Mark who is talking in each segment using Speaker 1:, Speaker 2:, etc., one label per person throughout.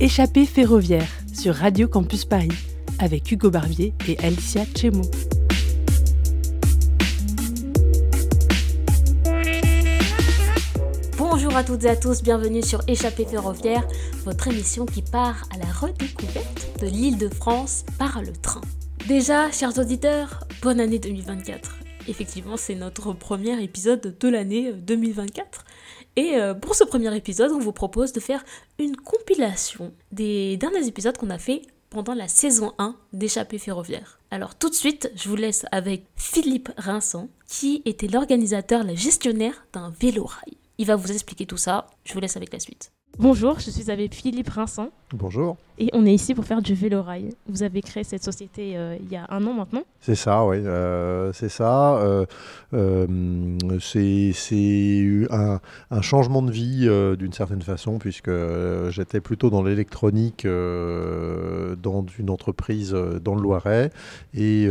Speaker 1: Échappée ferroviaire sur Radio Campus Paris avec Hugo Barbier et Alicia Chemo.
Speaker 2: Bonjour à toutes et à tous, bienvenue sur Échappée ferroviaire, votre émission qui part à la redécouverte de l'île de France par le train. Déjà, chers auditeurs, bonne année 2024. Effectivement, c'est notre premier épisode de l'année 2024. Et euh, pour ce premier épisode, on vous propose de faire une compilation des derniers épisodes qu'on a fait pendant la saison 1 d'Échappée ferroviaire. Alors tout de suite, je vous laisse avec Philippe Rinson, qui était l'organisateur, le gestionnaire d'un vélo-rail. Il va vous expliquer tout ça. Je vous laisse avec la suite.
Speaker 3: Bonjour, je suis avec Philippe Rinson.
Speaker 4: Bonjour.
Speaker 3: Et on est ici pour faire du vélo-rail. Vous avez créé cette société euh, il y a un an maintenant
Speaker 4: C'est ça, oui. Euh, c'est ça. Euh, c'est un, un, changement de vie d'une certaine façon, puisque j'étais plutôt dans l'électronique dans une entreprise dans le Loiret. Et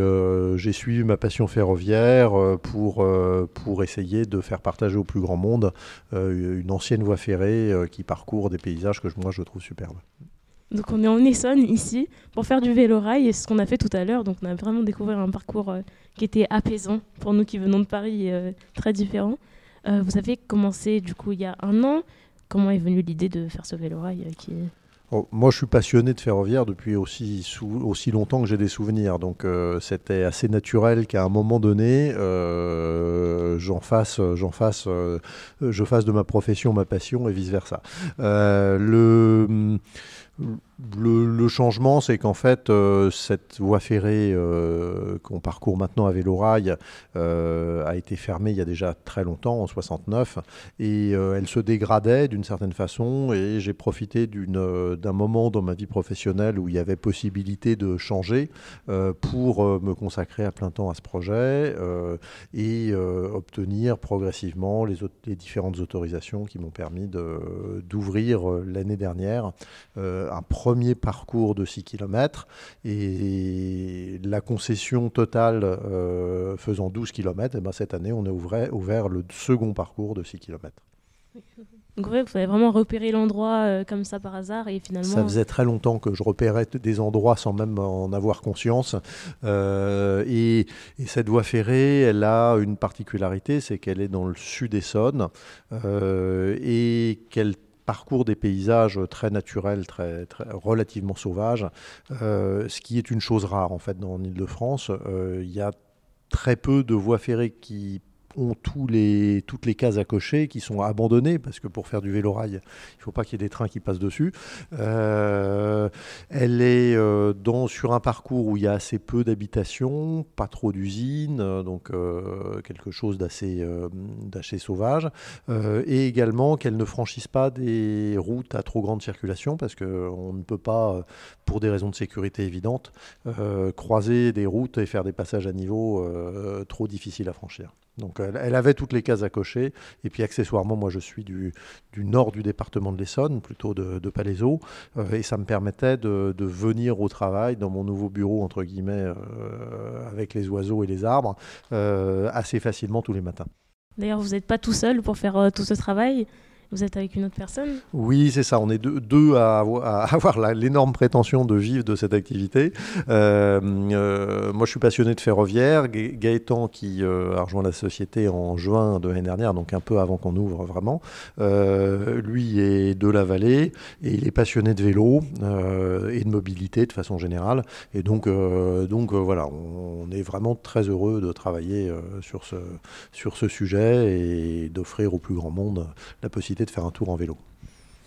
Speaker 4: j'ai suivi ma passion ferroviaire pour, pour essayer de faire partager au plus grand monde une ancienne voie ferrée qui parcourt des paysages que moi je trouve superbes.
Speaker 3: Donc on est en Essonne ici pour faire du vélo-rail et c'est ce qu'on a fait tout à l'heure. Donc on a vraiment découvert un parcours euh, qui était apaisant pour nous qui venons de Paris, euh, très différent. Euh, vous avez commencé du coup il y a un an? Comment est venue l'idée de faire ce vélo-rail qui
Speaker 4: oh, moi, je suis passionné de ferroviaire depuis aussi, aussi longtemps que j'ai des souvenirs. Donc, c'était assez naturel qu'à un moment donné, j'en fasse, j'en fasse, je fasse de ma profession ma passion et vice versa. le le, changement, c'est qu'en fait, euh, cette voie ferrée euh, qu'on parcourt maintenant à Vélorail euh, a été fermée il y a déjà très longtemps, en 69, et elle se dégradait d'une certaine façon, et j'ai profité d'un moment dans ma vie professionnelle où il y avait possibilité de changer pour me consacrer à plein temps à ce projet et obtenir progressivement les, les, différentes autorisations qui m'ont permis d'ouvrir l'année dernière un premier parcours de 6 km et la concession totale euh, faisant 12 km, et ben cette année on a ouvert, ouvert le second parcours de 6 km.
Speaker 3: Donc vous avez vraiment repéré l'endroit euh, comme ça par hasard et finalement...
Speaker 4: Ça faisait très longtemps que je repérais des endroits sans même en avoir conscience. Euh, et, cette voie ferrée, elle a une particularité, c'est qu'elle est dans le sud Essonne euh, et qu'elle parcours des paysages très naturels, très, très relativement sauvages, euh, ce qui est une chose rare en fait dans l'Île-de-France. Euh, il y a très peu de voies ferrées qui ont tous les, toutes les cases à cocher qui sont abandonnées, parce que pour faire du vélo-rail, il ne faut pas qu'il y ait des trains qui passent dessus. Euh, elle est euh, dans, sur un parcours où il y a assez peu d'habitations, pas trop d'usines, euh, donc quelque chose d'assez d'assez sauvage, et également qu'elle ne franchisse pas des routes à trop grande circulation, parce qu'on ne peut pas, pour des raisons de sécurité évidentes, croiser des routes et faire des passages à niveau trop difficiles à franchir. Donc elle, avait toutes les cases à cocher. Et puis accessoirement, moi je suis du, nord du département de l'Essonne, plutôt de, de Palaiseau. Euh, et ça me permettait de, venir au travail dans mon nouveau bureau, entre guillemets, euh, avec les oiseaux et les arbres, euh, assez facilement tous les matins.
Speaker 3: D'ailleurs, vous n'êtes pas tout seul pour faire tout ce travail. Vous êtes avec une autre personne
Speaker 4: Oui, c'est ça. On est deux, à, avoir, l'énorme prétention de vivre de cette activité. Euh, euh, moi, je suis passionné de ferroviaire. Gaëtan, qui euh, a rejoint la société en juin de l'année dernière, donc un peu avant qu'on ouvre vraiment, lui est de la vallée et il est passionné de vélo et de mobilité de façon générale. Et donc, donc voilà, on, est vraiment très heureux de travailler sur, ce, sur ce sujet et d'offrir au plus grand monde la possibilité de faire un tour en vélo.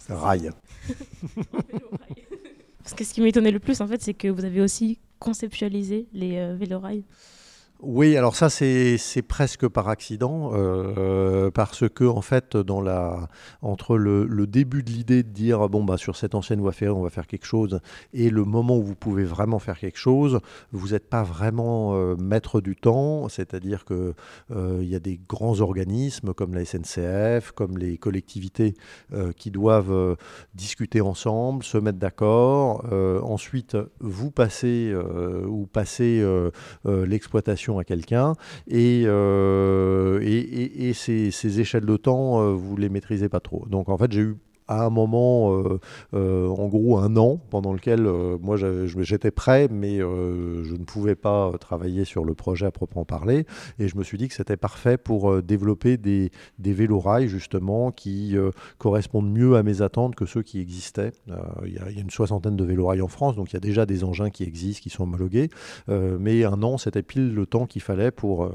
Speaker 4: Rail.
Speaker 3: Parce que ce qui m'étonnait le plus, en fait, c'est que vous avez aussi conceptualisé les euh, vélo-rails.
Speaker 4: Oui, alors ça c'est presque par accident euh, parce que en fait entre le, début de l'idée de dire bon bah sur cette ancienne voie ferrée on va faire quelque chose et le moment où vous pouvez vraiment faire quelque chose, vous n'êtes pas vraiment euh, maître du temps, c'est-à-dire que euh, il y a des grands organismes comme la SNCF, comme les collectivités qui doivent discuter ensemble, se mettre d'accord, ensuite vous passez ou passez l'exploitation à quelqu'un et, euh, et, et, ces, échelles de temps, euh, vous les maîtrisez pas trop. Donc en fait, j'ai eu à un moment, en gros un an, pendant lequel moi j'étais prêt, mais je ne pouvais pas travailler sur le projet à proprement parler. Et je me suis dit que c'était parfait pour développer des, des vélorails justement qui correspondent mieux à mes attentes que ceux qui existaient. Il y, a une soixantaine de vélorails en France, donc il y a déjà des engins qui existent, qui sont homologués. mais un an, c'était pile le temps qu'il fallait pour,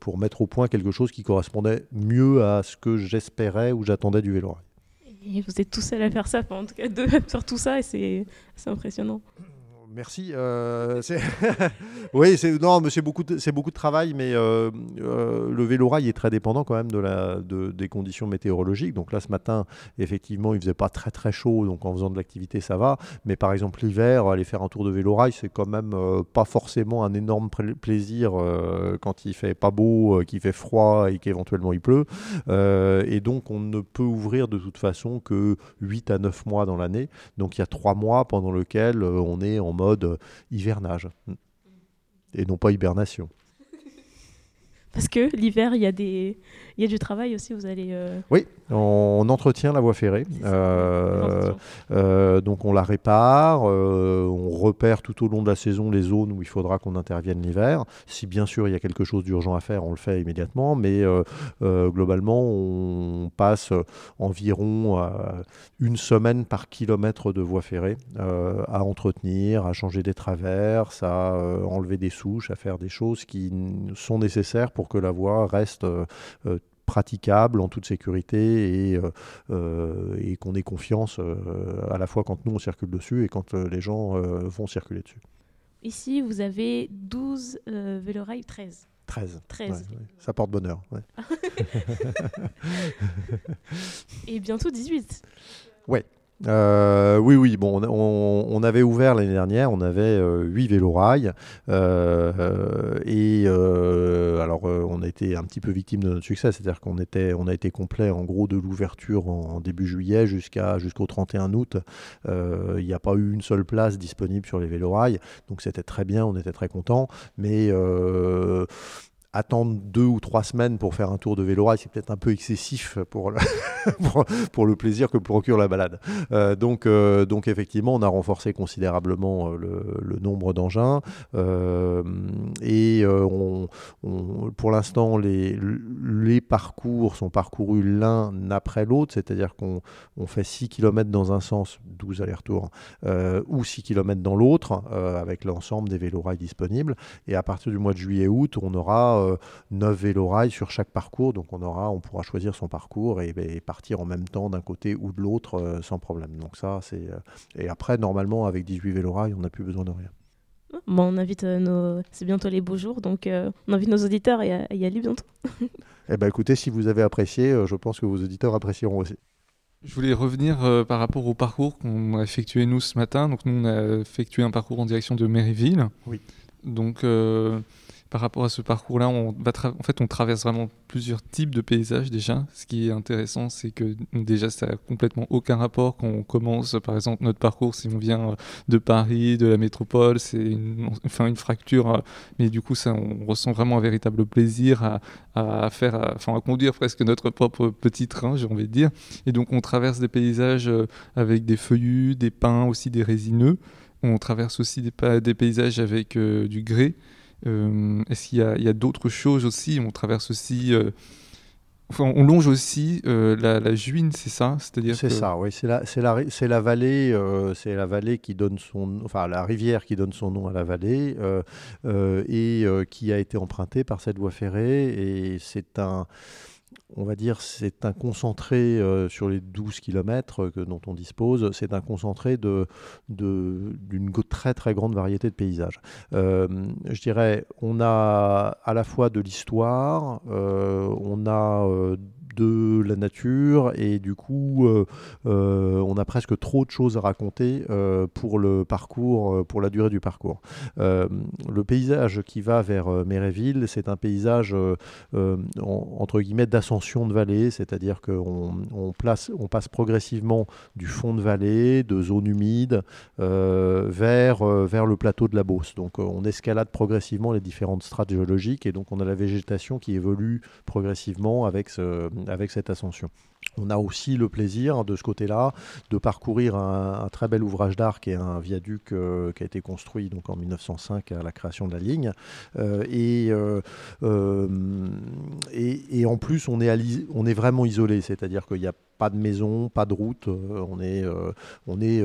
Speaker 4: pour mettre au point quelque chose qui correspondait mieux à ce que j'espérais ou j'attendais du vélo.
Speaker 3: Vous êtes tout seul à faire ça, en tout cas deux à faire tout ça, et c'est impressionnant.
Speaker 4: Merci. Euh, oui, c'est non, c'est beaucoup, c'est beaucoup de travail, mais euh, euh, le vélo-rail est très dépendant quand même de des conditions météorologiques. Donc là, ce matin, effectivement, il faisait pas très très chaud, donc en faisant de l'activité, ça va. Mais par exemple, l'hiver, aller faire un tour de vélo-rail, c'est quand même pas forcément un énorme plaisir quand il fait pas beau, qu'il fait froid et qu'éventuellement il pleut. et donc, on ne peut ouvrir de toute façon que 8 à 9 mois dans l'année. Donc il y a 3 mois pendant lesquels on est en mode mode hivernage et non pas hibernation.
Speaker 3: Parce que l'hiver, il y, a des... y a du travail aussi, vous allez... Euh,
Speaker 4: oui, on entretient la voie ferrée. Euh, euh, donc on la répare, on repère tout au long de la saison les zones où il faudra qu'on intervienne l'hiver. Si bien sûr il y a quelque chose d'urgent à faire, on le fait immédiatement, mais globalement on passe environ une semaine par kilomètre de voie ferrée à entretenir, à changer des traverses, à enlever des souches, à faire des choses qui sont nécessaires pour que la voie reste euh, praticable en toute sécurité et, euh, et qu'on ait confiance à la fois quand nous on circule dessus et quand les gens vont circuler dessus.
Speaker 3: Ici, vous avez 12 vélorails, 13.
Speaker 4: 13. 13. Ça porte bonheur.
Speaker 3: et bientôt 18.
Speaker 4: Ouais, euh, oui, oui. Bon, on, avait ouvert l'année dernière, on avait euh, 8 vélorails. Euh, et alors, on a été un petit peu victime de notre succès, c'est-à-dire qu'on était, on a été complet en gros de l'ouverture en, début juillet jusqu'à, jusqu'au 31 août. Il n'y a pas eu une seule place disponible sur les vélorails, donc c'était très bien, on était très contents. Mais attendre deux ou trois semaines pour faire un tour de vélo c'est peut-être un peu excessif pour le, pour, le plaisir que procure la balade. Euh, donc, euh, donc effectivement, on a renforcé considérablement euh, le, nombre d'engins et pour l'instant, les, les parcours sont parcourus l'un après l'autre, c'est-à-dire qu'on on fait 6 km dans un sens, 12 allers-retours, ou 6 km dans l'autre, avec l'ensemble des vélorails disponibles. Et à partir du mois de juillet-août, on aura 9 euh, vélorails sur chaque parcours. Donc on, aura, on pourra choisir son parcours et, partir en même temps d'un côté ou de l'autre euh, sans problème. Donc ça, c'est. Euh, et après, normalement, avec 18 vélorails, on n'a plus besoin de rien.
Speaker 3: Bon, on invite nos. C'est bientôt les beaux jours, donc on invite nos auditeurs à, y aller bientôt.
Speaker 4: eh ben, écoutez, si vous avez apprécié, je pense que vos auditeurs apprécieront aussi.
Speaker 5: Je voulais revenir par rapport au parcours qu'on a effectué nous ce matin. Donc nous, on a effectué un parcours en direction de Méryville.
Speaker 4: Oui.
Speaker 5: Donc par rapport à ce parcours-là, on, en fait, on traverse vraiment plusieurs types de paysages déjà. Ce qui est intéressant, c'est que déjà, ça n'a complètement aucun rapport quand on commence, par exemple, notre parcours, si on vient euh, de Paris, de la métropole, c'est une, enfin, une fracture, euh, mais du coup, ça, on ressent vraiment un véritable plaisir à, faire, enfin, à conduire presque notre propre petit train, j'ai envie de dire. Et donc, on traverse des paysages euh, avec des feuillus, des pins, aussi des résineux. On traverse aussi des paysages avec du grès. Euh, est-ce qu'il y a, d'autres choses aussi? On traverse aussi. Euh, on longe aussi euh, la, Juine, c'est ça?
Speaker 4: C'est-à-dire C'est ça, oui. C'est la, la, la, vallée, c'est la vallée qui donne son, enfin la rivière qui donne son nom à la vallée et qui a été empruntée par cette voie ferrée. Et c'est un, on va dire, c'est un concentré euh, sur les 12 km que, dont on dispose, c'est un concentré d'une de, très très grande variété de paysages. Euh, je dirais, on a à la fois de l'histoire, euh, on a de la nature et du coup euh, euh, on a presque trop de choses à raconter euh, pour le parcours, pour la durée du parcours. le paysage qui va vers Méréville, c'est un paysage entre guillemets d'ascension de vallée, c'est-à-dire qu'on on passe progressivement du fond de vallée, de zones humides, vers, vers le plateau de la Beauce. Donc on escalade progressivement les différentes strates géologiques et donc on a la végétation qui évolue progressivement avec ce, avec cette ascension. On a aussi le plaisir de ce côté-là de parcourir un, très bel ouvrage d'art qui est un viaduc euh, qui a été construit donc en 1905 à la création de la ligne. Euh, euh, et, et, en plus, on est, on est vraiment isolé, c'est-à-dire qu'il n'y a pas de maison, pas de route, on est, on est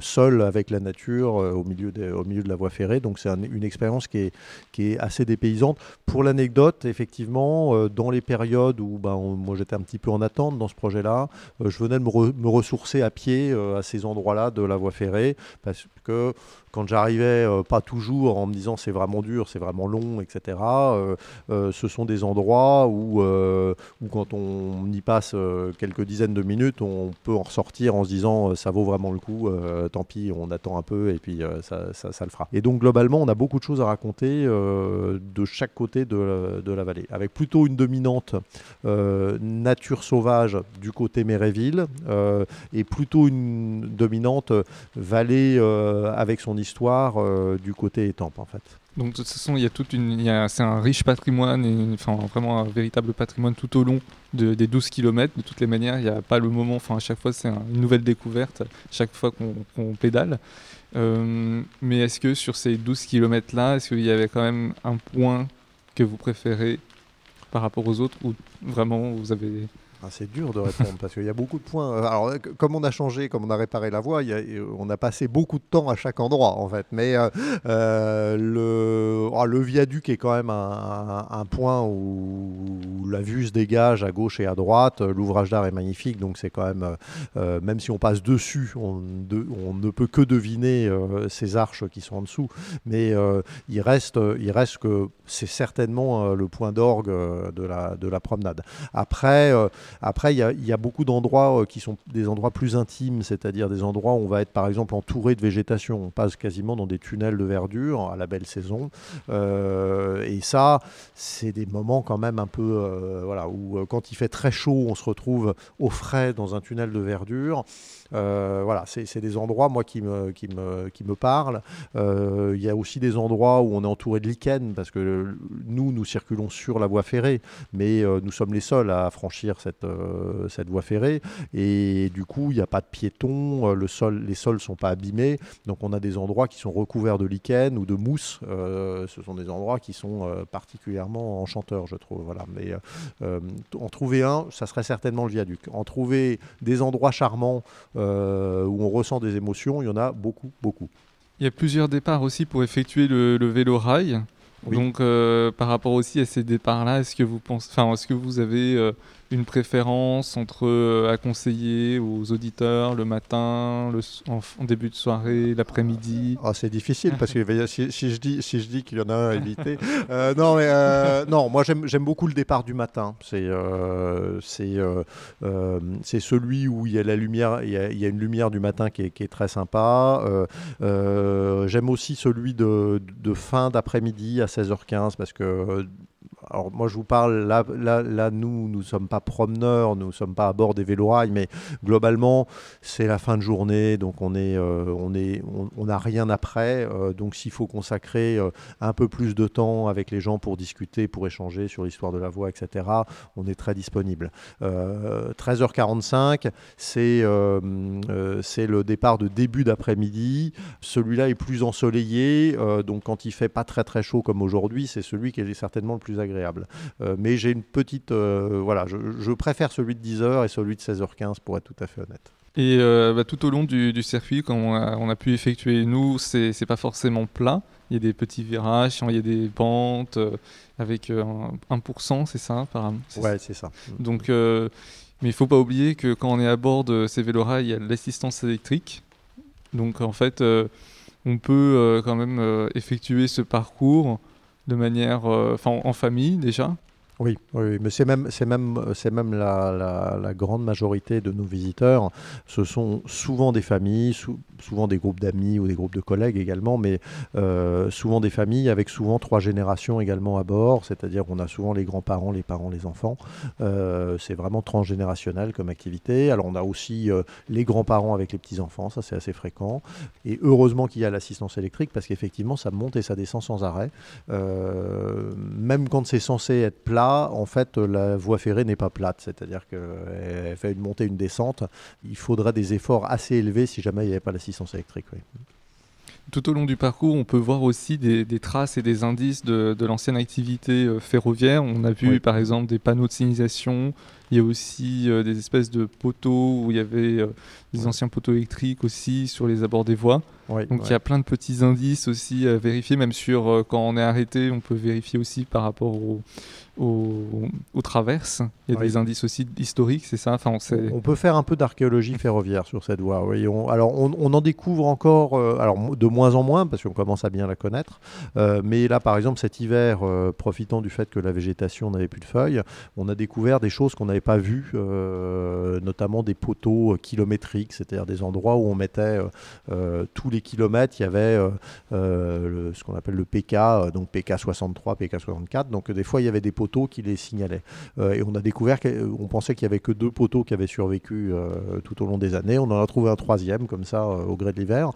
Speaker 4: seul avec la nature au, milieu de, au milieu de la voie ferrée, donc c'est une expérience qui est, qui est assez dépaysante. Pour l'anecdote, effectivement, dans les périodes où ben, moi j'étais un petit peu en attente dans ce projet-là. Euh, je venais de me, ressourcer à pied euh, à ces endroits-là de la voie ferrée parce que quand j'arrivais, euh, pas toujours en me disant c'est vraiment dur, c'est vraiment long, etc., euh, euh, ce sont des endroits où, où quand on y passe quelques dizaines de minutes, on peut en ressortir en se disant ça vaut vraiment le coup, tant pis, on attend un peu et puis ça, ça, le fera. Et donc globalement, on a beaucoup de choses à raconter de chaque côté de, de, la vallée, avec plutôt une dominante nature sauvage du côté Méréville et plutôt une dominante vallée avec son histoire euh, du côté étampes en fait.
Speaker 5: Donc de toute façon, il y a toute une, c'est un riche patrimoine, enfin vraiment un véritable patrimoine tout au long de, des 12 km. De toutes les manières, il n'y a pas le moment, enfin à chaque fois c'est une nouvelle découverte, chaque fois qu'on pédale. Euh, mais est-ce que sur ces 12 km là, est-ce qu'il y avait quand même un point que vous préférez par rapport aux autres ou vraiment vous avez
Speaker 4: ah, c'est dur de répondre parce qu'il y a beaucoup de points. Euh, alors, comme on a changé, comme on a réparé la voie, on a passé beaucoup de temps à chaque endroit en fait. Mais euh, euh, le, viaduc est quand même un, point où, la vue se dégage à gauche et à droite. L'ouvrage d'art est magnifique, donc c'est quand même, même si on passe dessus, on, on ne peut que deviner ces arches qui sont en dessous. Mais il, reste, il reste que c'est certainement le point d'orgue de la, de la promenade. Après, après, il y, a beaucoup d'endroits euh, qui sont des endroits plus intimes, c'est-à-dire des endroits où on va être par exemple entouré de végétation. On passe quasiment dans des tunnels de verdure à la belle saison. Euh, et ça, c'est des moments quand même un peu, euh, voilà, où quand il fait très chaud, on se retrouve au frais dans un tunnel de verdure. Euh, voilà, c'est des endroits, moi, qui me, qui me, qui me parlent. Euh, il y a aussi des endroits où on est entouré de lichens, parce que nous, nous circulons sur la voie ferrée, mais euh, nous sommes les seuls à franchir cette, cette voie ferrée. Et du coup, il n'y a pas de piétons, le sol, les sols ne sont pas abîmés. Donc, on a des endroits qui sont recouverts de lichen ou de mousse. ce sont des endroits qui sont particulièrement enchanteurs, je trouve. Voilà. Mais en trouver un, ça serait certainement le viaduc. En trouver des endroits charmants euh, où on ressent des émotions, il y en a beaucoup, beaucoup.
Speaker 5: Il y a plusieurs départs aussi pour effectuer le, vélo rail. Donc, euh, par rapport aussi à ces départs-là, est-ce que vous pensez, enfin, est-ce que vous avez euh, une préférence entre euh, à conseiller aux auditeurs le matin, le, en, début de soirée, l'après-midi?
Speaker 4: Ah, C'est difficile parce que si, je dis, si je dis qu'il y en a un à éviter. Euh, non, mais, euh, non, moi j'aime beaucoup le départ du matin. C'est c'est celui où il y a la lumière, il y a, une lumière du matin qui est, qui est très sympa. j'aime aussi celui de, de fin d'après-midi à 16h15 parce que alors moi je vous parle, là, nous, nous ne sommes pas promeneurs, nous ne sommes pas à bord des vélorails, mais globalement, c'est la fin de journée, donc on est, euh, on est, on n'a rien après. Euh, donc s'il faut consacrer euh, un peu plus de temps avec les gens pour discuter, pour échanger sur l'histoire de la voie, etc., on est très disponible. 13h45, c'est c'est le départ de début d'après-midi. Celui-là est plus ensoleillé, donc quand il fait pas très très chaud comme aujourd'hui, c'est celui qui est certainement le plus agréable agréable. Euh, mais j'ai une petite. Euh, voilà, je, préfère celui de 10h et celui de 16h15 pour être tout à fait honnête.
Speaker 5: Et euh, bah, tout au long du, circuit, quand on a, pu effectuer, nous, c'est pas forcément plat. Il y a des petits virages, il y a des pentes avec 1%, c'est ça, apparemment
Speaker 4: Ouais, c'est ça.
Speaker 5: Donc, mais il faut pas oublier que quand on est à bord de ces vélos-rails, il y a l'assistance électrique. Donc, en fait, on peut quand même effectuer ce parcours de manière, euh, enfin en famille déjà,
Speaker 4: oui, mais c'est même, c'est même, la, grande majorité de nos visiteurs. Ce sont souvent des familles, souvent des groupes d'amis ou des groupes de collègues également, mais euh, souvent des familles avec souvent trois générations également à bord. C'est-à-dire qu'on a souvent les grands-parents, les parents, les enfants. Euh, c'est vraiment transgénérationnel comme activité. Alors on a aussi euh, les grands-parents avec les petits-enfants, ça c'est assez fréquent. Et heureusement qu'il y a l'assistance électrique parce qu'effectivement ça monte et ça descend sans arrêt. même quand c'est censé être plat là, en fait, la voie ferrée n'est pas plate, c'est-à-dire qu'elle fait une montée, une descente. Il faudrait des efforts assez élevés si jamais il n'y avait pas l'assistance électrique.
Speaker 5: Tout au long du parcours, on peut voir aussi des, traces et des indices de, l'ancienne activité euh, ferroviaire. On a vu par exemple des panneaux de signalisation, il y a aussi euh, des espèces de poteaux où il y avait euh, des anciens poteaux électriques aussi sur les abords des voies. Donc il y a plein de petits indices aussi à vérifier, même sur quand on est arrêté, on peut vérifier aussi par rapport au, aux, traverses. Il y a des indices aussi historiques, c'est ça? Enfin,
Speaker 4: on, on, peut faire un peu d'archéologie ferroviaire sur cette voie. Oui. alors on, en découvre encore, euh, alors de moins en moins parce qu'on commence à bien la connaître. Euh, mais là, par exemple, cet hiver, euh, profitant du fait que la végétation n'avait plus de feuilles, on a découvert des choses qu'on n'avait pas vues, notamment des poteaux kilométriques, c'est-à-dire des endroits où on mettait tous les kilomètres, il y avait ce qu'on appelle le PK, donc PK 63, PK 64. Donc des fois, il y avait des poteaux qui les signalaient. Euh, et on a découvert qu'on pensait qu'il y avait que deux poteaux qui avaient survécu euh, tout au long des années. On en a trouvé un troisième, comme ça, euh, au gré de l'hiver.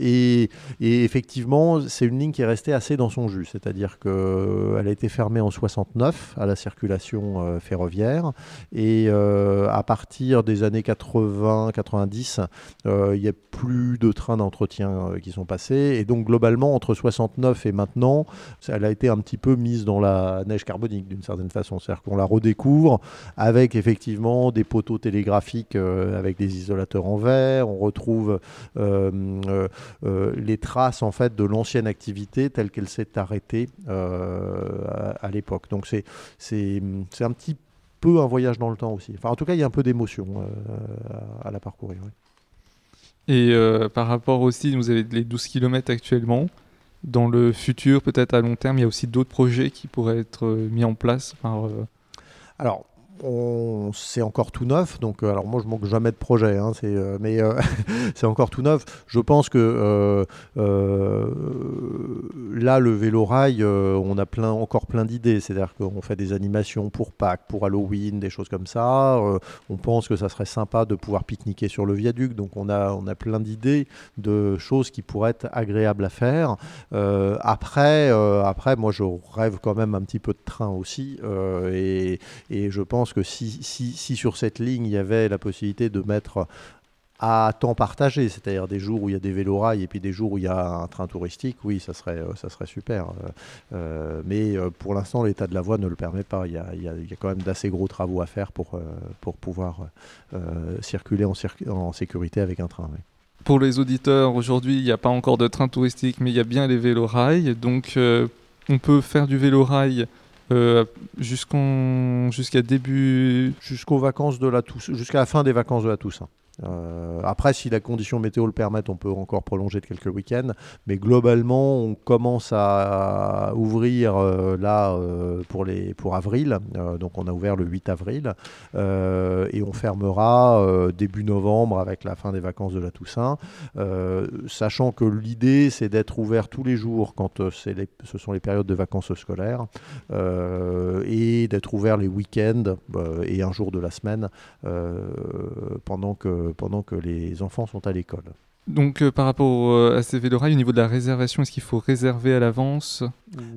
Speaker 4: Et, effectivement, c'est une ligne qui est restée assez dans son jus. C'est-à-dire qu'elle a été fermée en 69 à la circulation ferroviaire. Et à partir des années 80-90, il n'y a plus de trains d'entretien qui sont passés. Et donc, globalement, entre 69 et maintenant, elle a été un petit peu mise dans la neige carbone d'une certaine façon. C'est-à-dire qu'on la redécouvre avec effectivement des poteaux télégraphiques euh, avec des isolateurs en verre. On retrouve euh, euh, les traces en fait de l'ancienne activité telle qu'elle s'est arrêtée à, l'époque. Donc c'est un petit peu un voyage dans le temps aussi. Enfin, en tout cas, il y a un peu d'émotion à, la parcourir.
Speaker 5: Et par rapport aussi, vous avez les 12 km actuellement dans le futur, peut-être à long terme, il y a aussi d'autres projets qui pourraient être euh, mis en place par, euh,
Speaker 4: C'est encore tout neuf. Donc, euh, alors moi, je manque jamais de projet, hein, euh, mais euh, c'est encore tout neuf. Je pense que là, le vélo rail, on a plein, encore plein d'idées. C'est-à-dire qu'on fait des animations pour Pâques, pour Halloween, des choses comme ça. on pense que ça serait sympa de pouvoir pique-niquer sur le viaduc. Donc, on a, on a plein d'idées de choses qui pourraient être agréables à faire. après, après, moi, je rêve quand même un petit peu de train aussi, et, et je pense que si, si, sur cette ligne, il y avait la possibilité de mettre à temps partagé, c'est-à-dire des jours où il y a des vélorails et puis des jours où il y a un train touristique, oui, ça serait, euh, ça serait super. Euh, euh, mais pour l'instant, l'état de la voie ne le permet pas. Il y a, il y a, quand même d'assez gros travaux à faire pour, pour pouvoir circuler en, en, sécurité avec un train.
Speaker 5: Pour les auditeurs, aujourd'hui, il n'y a pas encore de train touristique, mais il y a bien les vélorails. Donc, on peut faire du vélorail euh, jusqu'à début.
Speaker 4: Jusqu'aux vacances de la Toussaint, jusqu'à la fin des vacances de la Toussaint. Euh, après, si la condition météo le permet, on peut encore prolonger de quelques week-ends. Mais globalement, on commence à ouvrir euh, là euh, pour, les, pour avril. donc on a ouvert le 8 avril. et on fermera début novembre avec la fin des vacances de la Toussaint. sachant que l'idée, c'est d'être ouvert tous les jours quand ce sont les périodes de vacances scolaires. et d'être ouvert les week-ends et un jour de la semaine pendant que pendant que les enfants sont à l'école.
Speaker 5: Donc euh, par rapport euh, à ces vélorails, au niveau de la réservation, est-ce qu'il faut réserver à l'avance?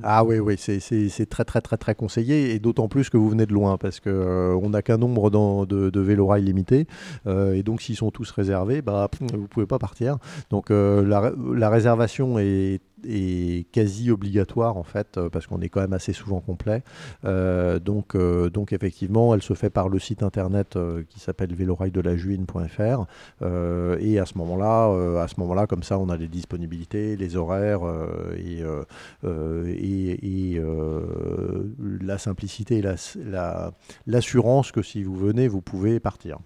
Speaker 4: Ah oui, oui, c'est très très très très conseillé, et d'autant plus que vous venez de loin, parce qu'on euh, n'a qu'un nombre de, de vélorails limité, et donc s'ils sont tous réservés, bah, vous ne pouvez pas partir. Donc la, la, réservation est est quasi obligatoire en fait euh, parce qu'on est quand même assez souvent complet. Euh, donc, euh, donc effectivement, elle se fait par le site internet qui s'appelle vélorail-de-la-juine.fr et à ce moment-là, à ce moment-là, comme ça, on a les disponibilités, les horaires et, et, la simplicité et l'assurance que si vous venez, vous pouvez partir.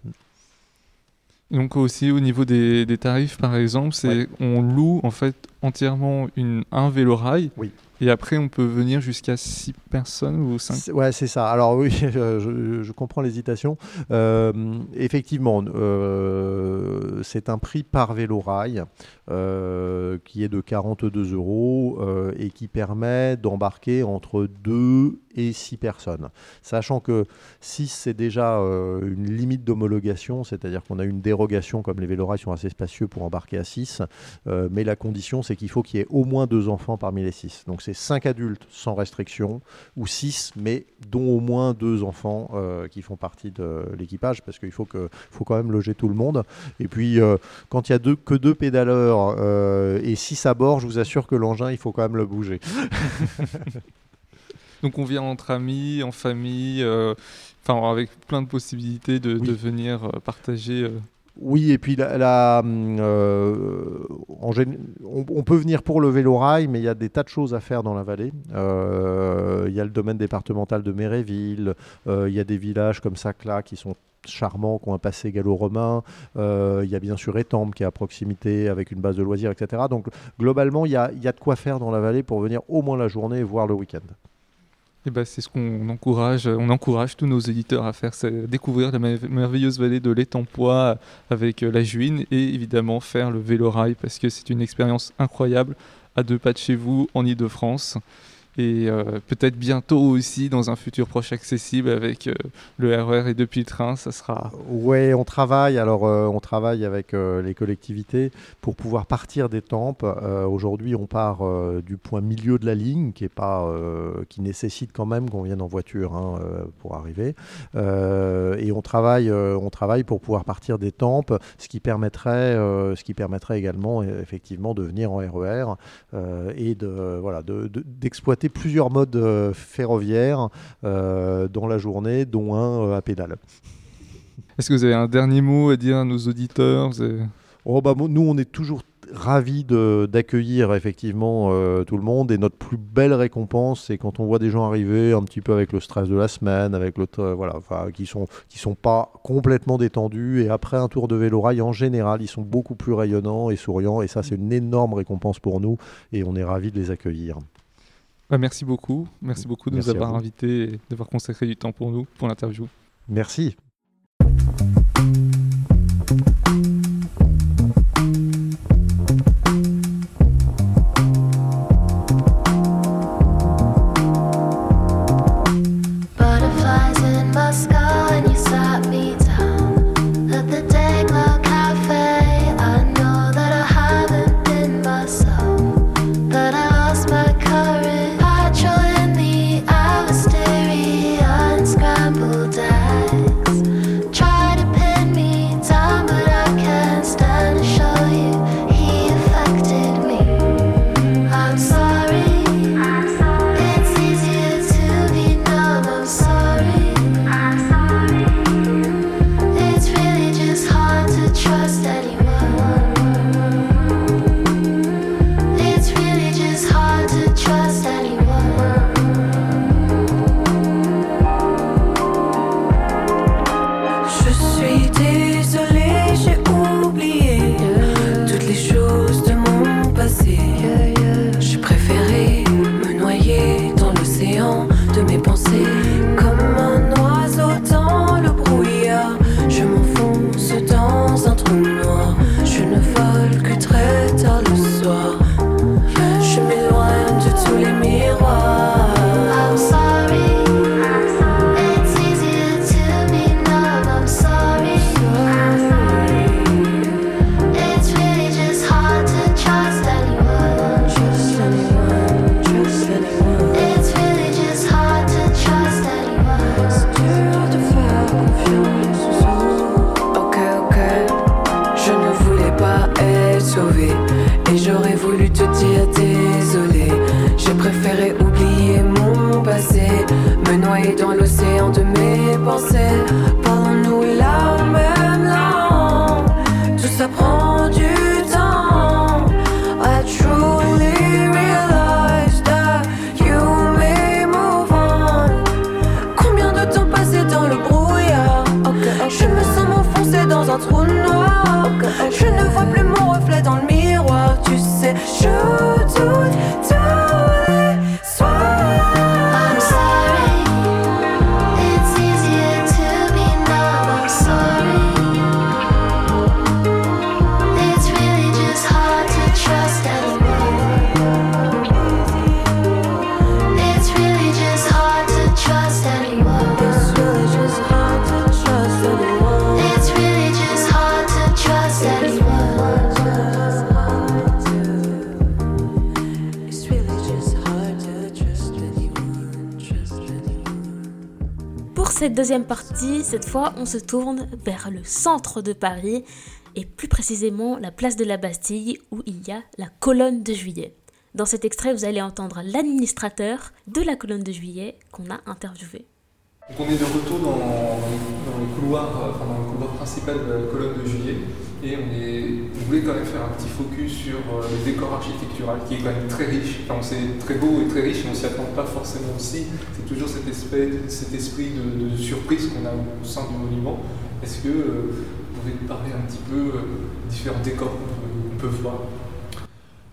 Speaker 5: Donc aussi au niveau des, tarifs par exemple, c'est on loue en fait entièrement une, un vélo rail.
Speaker 4: Oui.
Speaker 5: Et après, on peut venir jusqu'à 6 personnes ou 5
Speaker 4: Ouais, c'est ça. Alors oui, je, comprends l'hésitation. Euh, effectivement, euh, c'est un prix par vélo rail euh, qui est de 42 euros et qui permet d'embarquer entre 2 et 6 personnes. Sachant que 6, c'est déjà une limite d'homologation, c'est-à-dire qu'on a une dérogation, comme les vélorails sont assez spacieux pour embarquer à 6, mais la condition, c'est c'est qu'il faut qu'il y ait au moins deux enfants parmi les six. Donc c'est cinq adultes sans restriction ou six, mais dont au moins deux enfants euh, qui font partie de l'équipage, parce qu'il faut, que, faut quand même loger tout le monde. Et puis, euh, quand il y a deux, que deux pédaleurs euh, et six à bord, je vous assure que l'engin, il faut quand même le bouger.
Speaker 5: Donc on vient entre amis, en famille, enfin avec plein de possibilités de, de venir partager
Speaker 4: oui, et puis la, hum, euh, on, peut venir pour le vélo rail, mais il y a des tas de choses à faire dans la vallée. Euh, il y a le domaine départemental de Méréville, euh, il y a des villages comme Sacla qui sont charmants, qui ont un passé gallo-romain. il y a bien sûr Étampes qui est à proximité avec une base de loisirs, etc. Donc globalement, il il y a de quoi faire dans la vallée pour venir au moins la journée et voir le week-end.
Speaker 5: Eh ben, c'est ce qu'on encourage. On encourage tous nos éditeurs à faire, c'est découvrir la merveilleuse vallée de l'Étampois avec euh, la Juine et évidemment faire le vélo rail parce que c'est une expérience incroyable à deux pas de chez vous en Ile-de-France et euh, peut-être bientôt aussi dans un futur proche accessible avec euh, le RER e et depuis le train, ça sera.
Speaker 4: Ouais, on travaille. Alors, euh, on travaille avec les collectivités pour pouvoir partir des tempes. Aujourd'hui, on part du point milieu de la ligne, qui est pas, qui nécessite quand même qu'on vienne en voiture hein, pour arriver. et on travaille, on travaille pour pouvoir partir des tempes, ce qui permettrait, ce qui permettrait également effectivement de venir en RER e et de voilà d'exploiter plusieurs modes euh, ferroviaires euh, dans la journée, dont un euh, à pédale.
Speaker 5: Est-ce que vous avez un dernier mot à dire à nos auditeurs
Speaker 4: oh, bah, Nous, on est toujours ravis d'accueillir effectivement tout le monde et notre plus belle récompense c'est quand on voit des gens arriver un petit peu avec le stress de la semaine avec l'autre voilà qui sont qui sont pas complètement détendus et après un tour de vélo rail en général ils sont beaucoup plus rayonnants et souriants et ça c'est une énorme récompense pour nous et on est ravis de les accueillir.
Speaker 5: Bah, merci beaucoup. Merci beaucoup de nous avoir invités et d'avoir consacré du temps pour nous, pour l'interview.
Speaker 4: Merci.
Speaker 2: Cette fois, on se tourne vers le centre de Paris et plus précisément la place de la Bastille où il y a la colonne de juillet. Dans cet extrait, vous allez entendre l'administrateur de la colonne de juillet qu'on a interviewé.
Speaker 5: on est de retour enfin dans le couloir principal de la colonne de juillet et on, voulait quand même faire un petit focus sur euh, le décor architectural qui est quand même très riche. C'est très beau et très riche, mais on s'y attend pas forcément aussi. C'est toujours cet, esprit, cet esprit de, surprise qu'on a au sein du monument. Est-ce que euh, vous pouvez nous parler un petit peu euh, des différents décors qu'on peut, voir?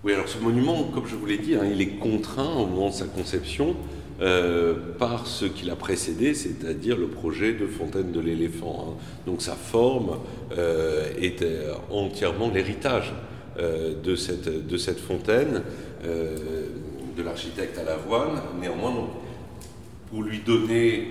Speaker 6: Oui, alors ce monument, comme je vous l'ai dit, hein, il est contraint au moment de sa conception euh, par ce qui l'a précédé, c'est-à-dire le projet de fontaine de l'éléphant. Hein. Donc sa forme euh, est entièrement l'héritage euh, de, cette, de cette fontaine, de l'architecte à la voile. Néanmoins, pour lui donner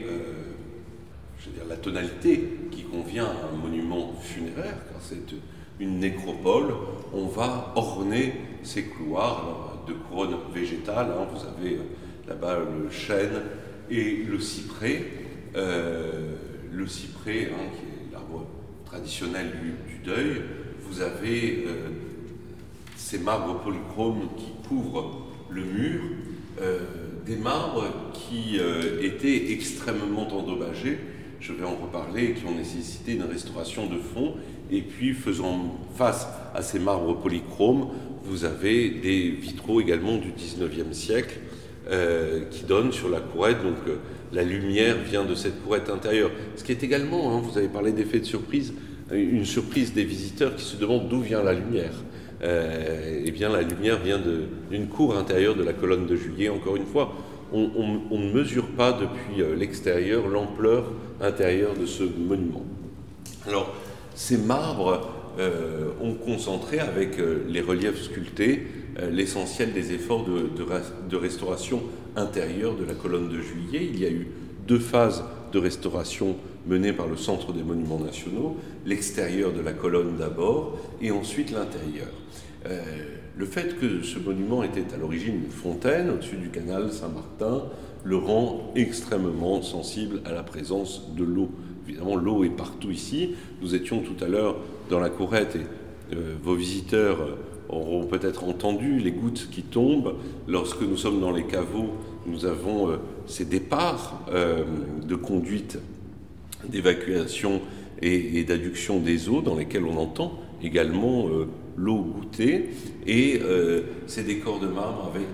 Speaker 6: je veux dire, la tonalité qui convient à un monument funéraire, car c'est une nécropole, on va orner ces couloirs de couronne végétale. Hein. Vous avez là-bas le chêne et le cyprès. Euh, le cyprès, hein, qui est l'arbre traditionnel du, deuil, vous avez euh, ces marbres polychromes qui couvrent le mur, euh, des marbres qui étaient extrêmement endommagés, je vais en reparler, qui ont nécessité une restauration de fond, et puis faisant face à ces marbres polychromes, vous avez des vitraux également du 19e siècle, euh, qui donne sur la courette. Donc euh, la lumière vient de cette courette intérieure. Ce qui est également, hein, vous avez parlé d'effet de surprise, une surprise des visiteurs qui se demandent d'où vient la lumière. Euh, eh bien, la lumière vient d'une cour intérieure de la colonne de Juillet. Encore une fois, on, ne mesure pas depuis l'extérieur l'ampleur intérieure de ce monument. Alors, ces marbres ont concentré avec les reliefs sculptés euh, l'essentiel des efforts de, restauration intérieure de la colonne de juillet. Il y a eu deux phases de restauration menées par le Centre des Monuments Nationaux, l'extérieur de la colonne d'abord et ensuite l'intérieur. Euh, le fait que ce monument était à l'origine une fontaine au-dessus du canal Saint-Martin le rend extrêmement sensible à la présence de l'eau. Évidemment, l'eau est partout ici. Nous étions tout à l'heure dans la courette et euh, vos visiteurs auront peut-être entendu les gouttes qui tombent. Lorsque nous sommes dans les caveaux, nous avons euh, ces départs euh, de conduite d'évacuation et, d'adduction des eaux dans lesquels on entend également euh, l'eau goûter. Et ces décors de marbre avaient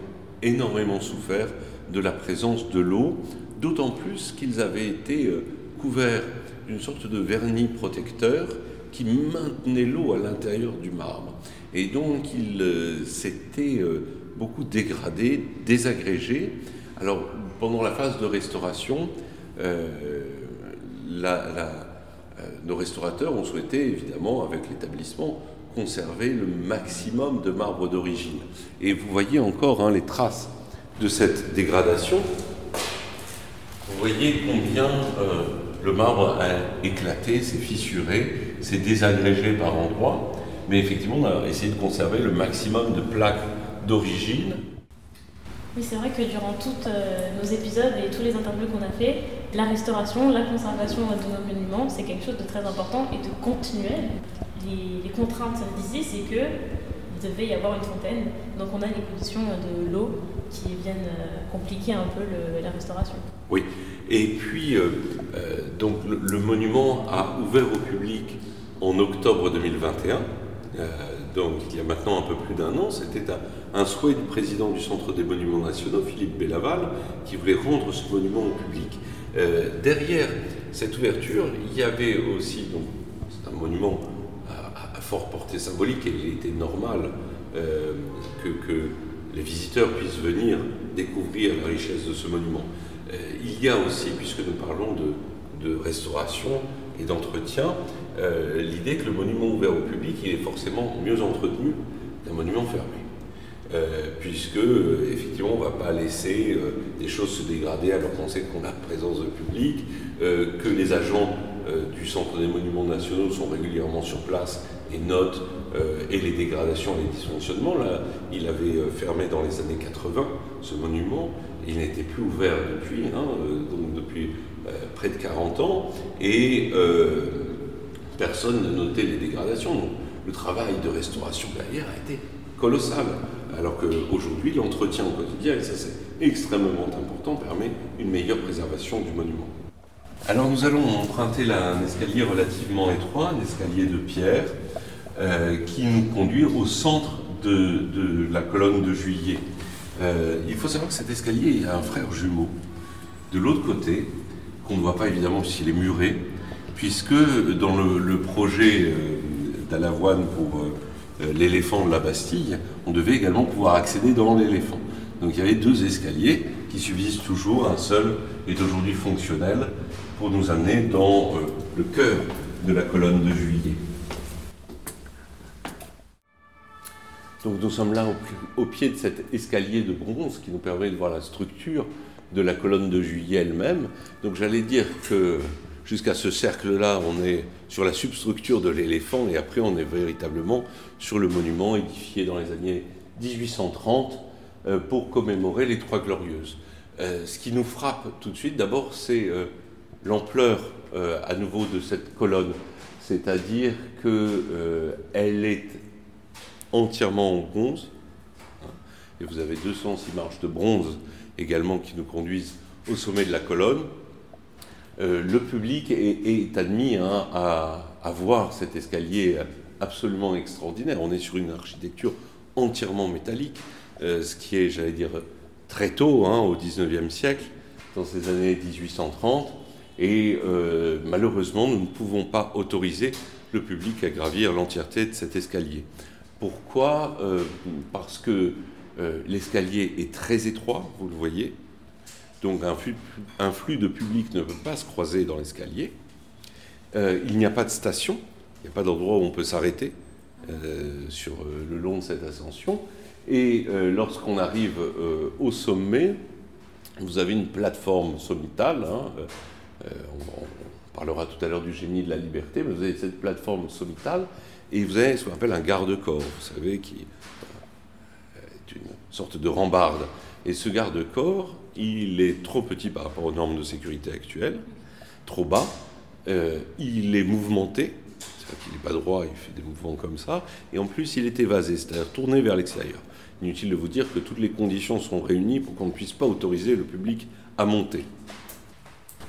Speaker 6: énormément souffert de la présence de l'eau, d'autant plus qu'ils avaient été couverts d'une sorte de vernis protecteur qui maintenait l'eau à l'intérieur du marbre. Et donc il euh, s'était euh, beaucoup dégradé, désagrégé. Alors pendant la phase de restauration, euh, nos restaurateurs ont souhaité évidemment avec l'établissement conserver le maximum de marbre d'origine. Et vous voyez encore hein, les traces de cette dégradation. Vous voyez combien le marbre a éclaté, s'est fissuré, s'est désagrégé par endroits. Mais effectivement, on a essayé de conserver le maximum de plaques d'origine.
Speaker 3: Oui, c'est vrai que durant tous euh, nos épisodes et tous les interviews qu'on a fait, la restauration, la conservation de nos monuments, c'est quelque chose de très important et de continuel. Les, contraintes d'ici, c'est que devait y avoir une fontaine, donc on a les conditions de l'eau qui viennent euh, compliquer un peu la restauration.
Speaker 6: Oui, et puis euh, donc le, monument a ouvert au public en octobre 2021. Euh, donc il y a maintenant un peu plus d'un an, c'était un, souhait du président du Centre des Monuments Nationaux, Philippe Bellaval, qui voulait rendre ce monument au public. Euh, derrière cette ouverture, il y avait aussi, donc c'est un monument à, fort portée symbolique, et il était normal euh, que, les visiteurs puissent venir découvrir la richesse de ce monument. il y a aussi, puisque nous parlons de restauration, et d'entretien, euh, l'idée que le monument ouvert au public, il est forcément mieux entretenu qu'un monument fermé. Euh, puisque euh, effectivement on ne va pas laisser des choses se dégrader alors qu'on sait qu'on a présence de public, que les agents du Centre des Monuments Nationaux sont régulièrement sur place et notent et les dégradations et les dysfonctionnements. Là, il avait fermé dans les années 80 ce monument, il n'était plus ouvert depuis, hein, donc depuis près de 40 ans, et personne n'a noté les dégradations. Donc, le travail de restauration derrière a été colossal. Alors qu'aujourd'hui, l'entretien au quotidien, et ça c'est extrêmement important, permet une meilleure préservation du monument. Alors nous allons emprunter un escalier relativement étroit, un escalier de pierre, euh, qui nous conduit au centre de, la colonne de juillet. Euh, il faut savoir que cet escalier a un frère jumeau de l'autre côté, qu'on ne voit pas évidemment puisqu'il est muré, puisque dans le, projet euh, d'Alavoine pour l'éléphant de la Bastille, on devait également pouvoir accéder dans l'éléphant. Donc il y avait deux escaliers qui subsistent toujours, un seul est aujourd'hui fonctionnel pour nous amener dans le cœur de la colonne de juillet. Donc nous sommes là au, pied de cet escalier de bronze qui nous permet de voir la structure de la colonne de juillet elle-même. Donc j'allais dire que jusqu'à ce cercle-là, on est sur la substructure de l'éléphant et après on est véritablement sur le monument édifié dans les années 1830 euh, pour commémorer les Trois Glorieuses. Euh, ce qui nous frappe tout de suite, d'abord, c'est euh, l'ampleur à nouveau de cette colonne, c'est-à-dire qu'elle est entièrement en bronze. Et vous avez 206 marches de bronze également qui nous conduisent au sommet de la colonne. Euh, le public est, admis hein, à, voir cet escalier absolument extraordinaire. On est sur une architecture entièrement métallique, euh, ce qui est, j'allais dire, très tôt, hein, au 19e siècle, dans ces années 1830. Et euh, malheureusement, nous ne pouvons pas autoriser le public à gravir l'entièreté de cet escalier. Pourquoi? Parce que euh, l'escalier est très étroit, vous le voyez. Donc un flux, de public ne peut pas se croiser dans l'escalier. Euh, il n'y a pas de station, il n'y a pas d'endroit où on peut s'arrêter sur le long de cette ascension. Et lorsqu'on arrive au sommet, vous avez une plateforme sommitale. Hein, on, parlera tout à l'heure du génie de la liberté, mais vous avez cette plateforme sommitale et vous avez ce qu'on appelle un garde-corps, vous savez, qui sorte de rambarde. Et ce garde-corps, il est trop petit par rapport aux normes de sécurité actuelles, trop bas, euh, il est mouvementé, c'est-à-dire qu'il n'est pas droit, il fait des mouvements comme ça, et en plus il est évasé, c'est-à-dire tourné vers l'extérieur. Inutile de vous dire que toutes les conditions sont réunies pour qu'on ne puisse pas autoriser le public à monter.